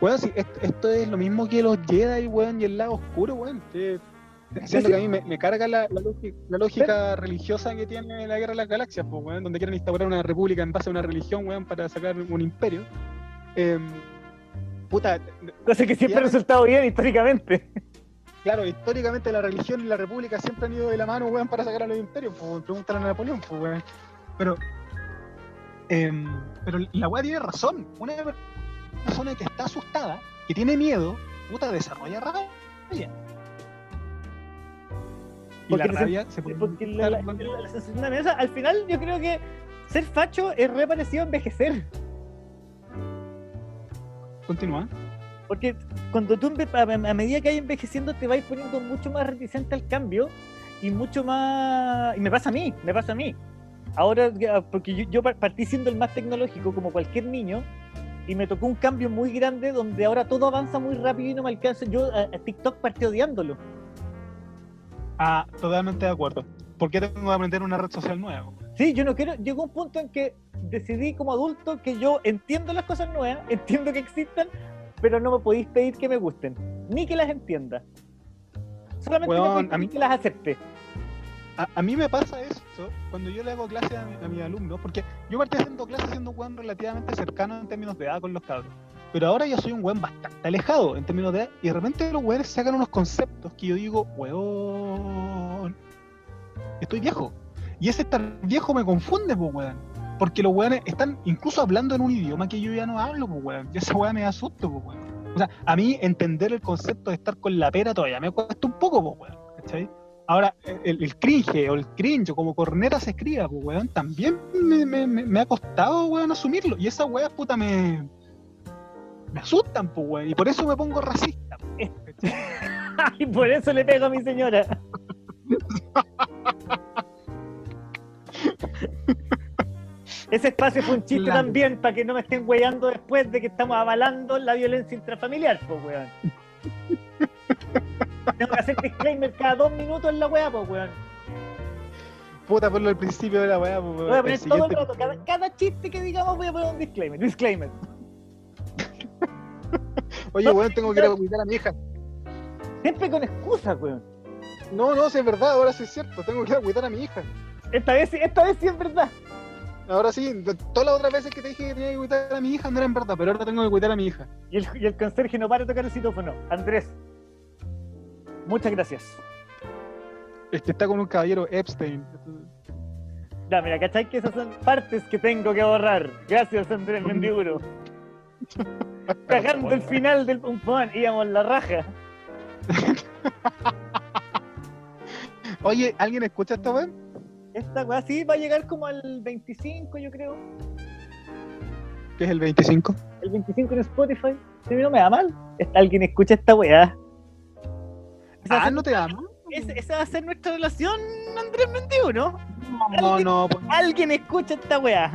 Weón, si esto, esto es lo mismo que los Jedi, weón, y el lado oscuro, weón. que- Siento que a mí me, me carga la, la lógica, la lógica religiosa que tiene la guerra de las galaxias, pues, weón, donde quieren instaurar una república en base a una religión, weón, para sacar un imperio. Em, puta, Cosa que siempre ha resultado bien históricamente. Claro, históricamente la religión y la república siempre han ido de la mano, weón, para sacar a los imperios, pues, weón, pregúntale a Napoleón, pues, weón. Pero, em, pero la weá tiene razón. Una persona que está asustada, que tiene miedo, puta, desarrolla rabia. Y Porque la rabia se puede Porque la, la- manifestar con- la sensación de amenaza, al final yo creo que ser facho es re parecido a envejecer. Continúa. Porque cuando tú a, a medida que hay envejeciendo te vais poniendo mucho más reticente al cambio y mucho más... Y me pasa a mí, me pasa a mí. Ahora, porque yo, yo par- partí siendo el más tecnológico como cualquier niño y me tocó un cambio muy grande donde ahora todo avanza muy rápido y no me alcanza. Yo a, a TikTok partí odiándolo. Ah, totalmente de acuerdo. ¿Por qué tengo que aprender una red social nueva? Sí, yo no quiero. Llegó un punto en que decidí como adulto que yo entiendo las cosas nuevas, entiendo que existan, pero no me podéis pedir que me gusten, ni que las entienda. Solamente me podéis a mí- que las acepte. A, a mí me pasa esto cuando yo le hago clases a, mi- a mis alumnos, porque yo partí haciendo clases siendo un weón relativamente cercano en términos de edad con los cabros. Pero ahora ya soy un weón bastante alejado en términos de edad, y de repente los weones sacan unos conceptos que yo digo, weón, estoy viejo. Y ese estar viejo me confunde, pues weón. Porque los weones están incluso hablando en un idioma que yo ya no hablo, pues weón. Y esa weá me da susto, pues weón. O sea, a mí entender el concepto de estar con la pera todavía me cuesta un poco, pues weón. ¿Cachai? Ahora, el, el cringe o el cringe, o como corneta se escriba, pues, weón, también me, me- me- me ha costado, weón, asumirlo. Y esas weas, puta, me, me asustan, pues, weón. Y por eso me pongo racista. pues, y por eso le pego a mi señora. Ese espacio fue un chiste Claro. también para que no me estén weyando después de que estamos avalando la violencia intrafamiliar, pues, weón. Tengo que hacer disclaimer cada dos minutos en la weá, pues, weón. Puta, ponlo al principio de la weá. pues, Voy a el poner todo el rato, cada, cada chiste que digamos voy a poner un disclaimer. Disclaimer. Oye, weón, tengo que ir a cuidar a mi hija. Siempre con excusas, weón. No, no, si es verdad, ahora sí es cierto. Tengo que ir a cuidar a mi hija. Esta vez, sí- esta vez sí es verdad. Ahora sí, todas las otras veces que te dije que tenía que cuidar a mi hija no eran verdad, pero ahora tengo que cuidar a mi hija. Y el, y el conserje no para de tocar el citófono. Andrés, muchas gracias. Este está con un caballero Epstein. Ya, mira, ¿cachai? Que esas son partes que tengo que borrar. Gracias, Andrés Mendiguro. Cagando el final del pum íbamos la raja. Oye, ¿alguien escucha esta weá? Esta weá sí va a llegar como al 25, yo creo. Que es el 25. El 25 en Spotify. Si no me da mal. Alguien escucha esta weá. Esa, Ah, no te amo. esa- esa va a ser nuestra relación, Andrés Mendiguro. No, no, pues, Alguien escucha esta weá.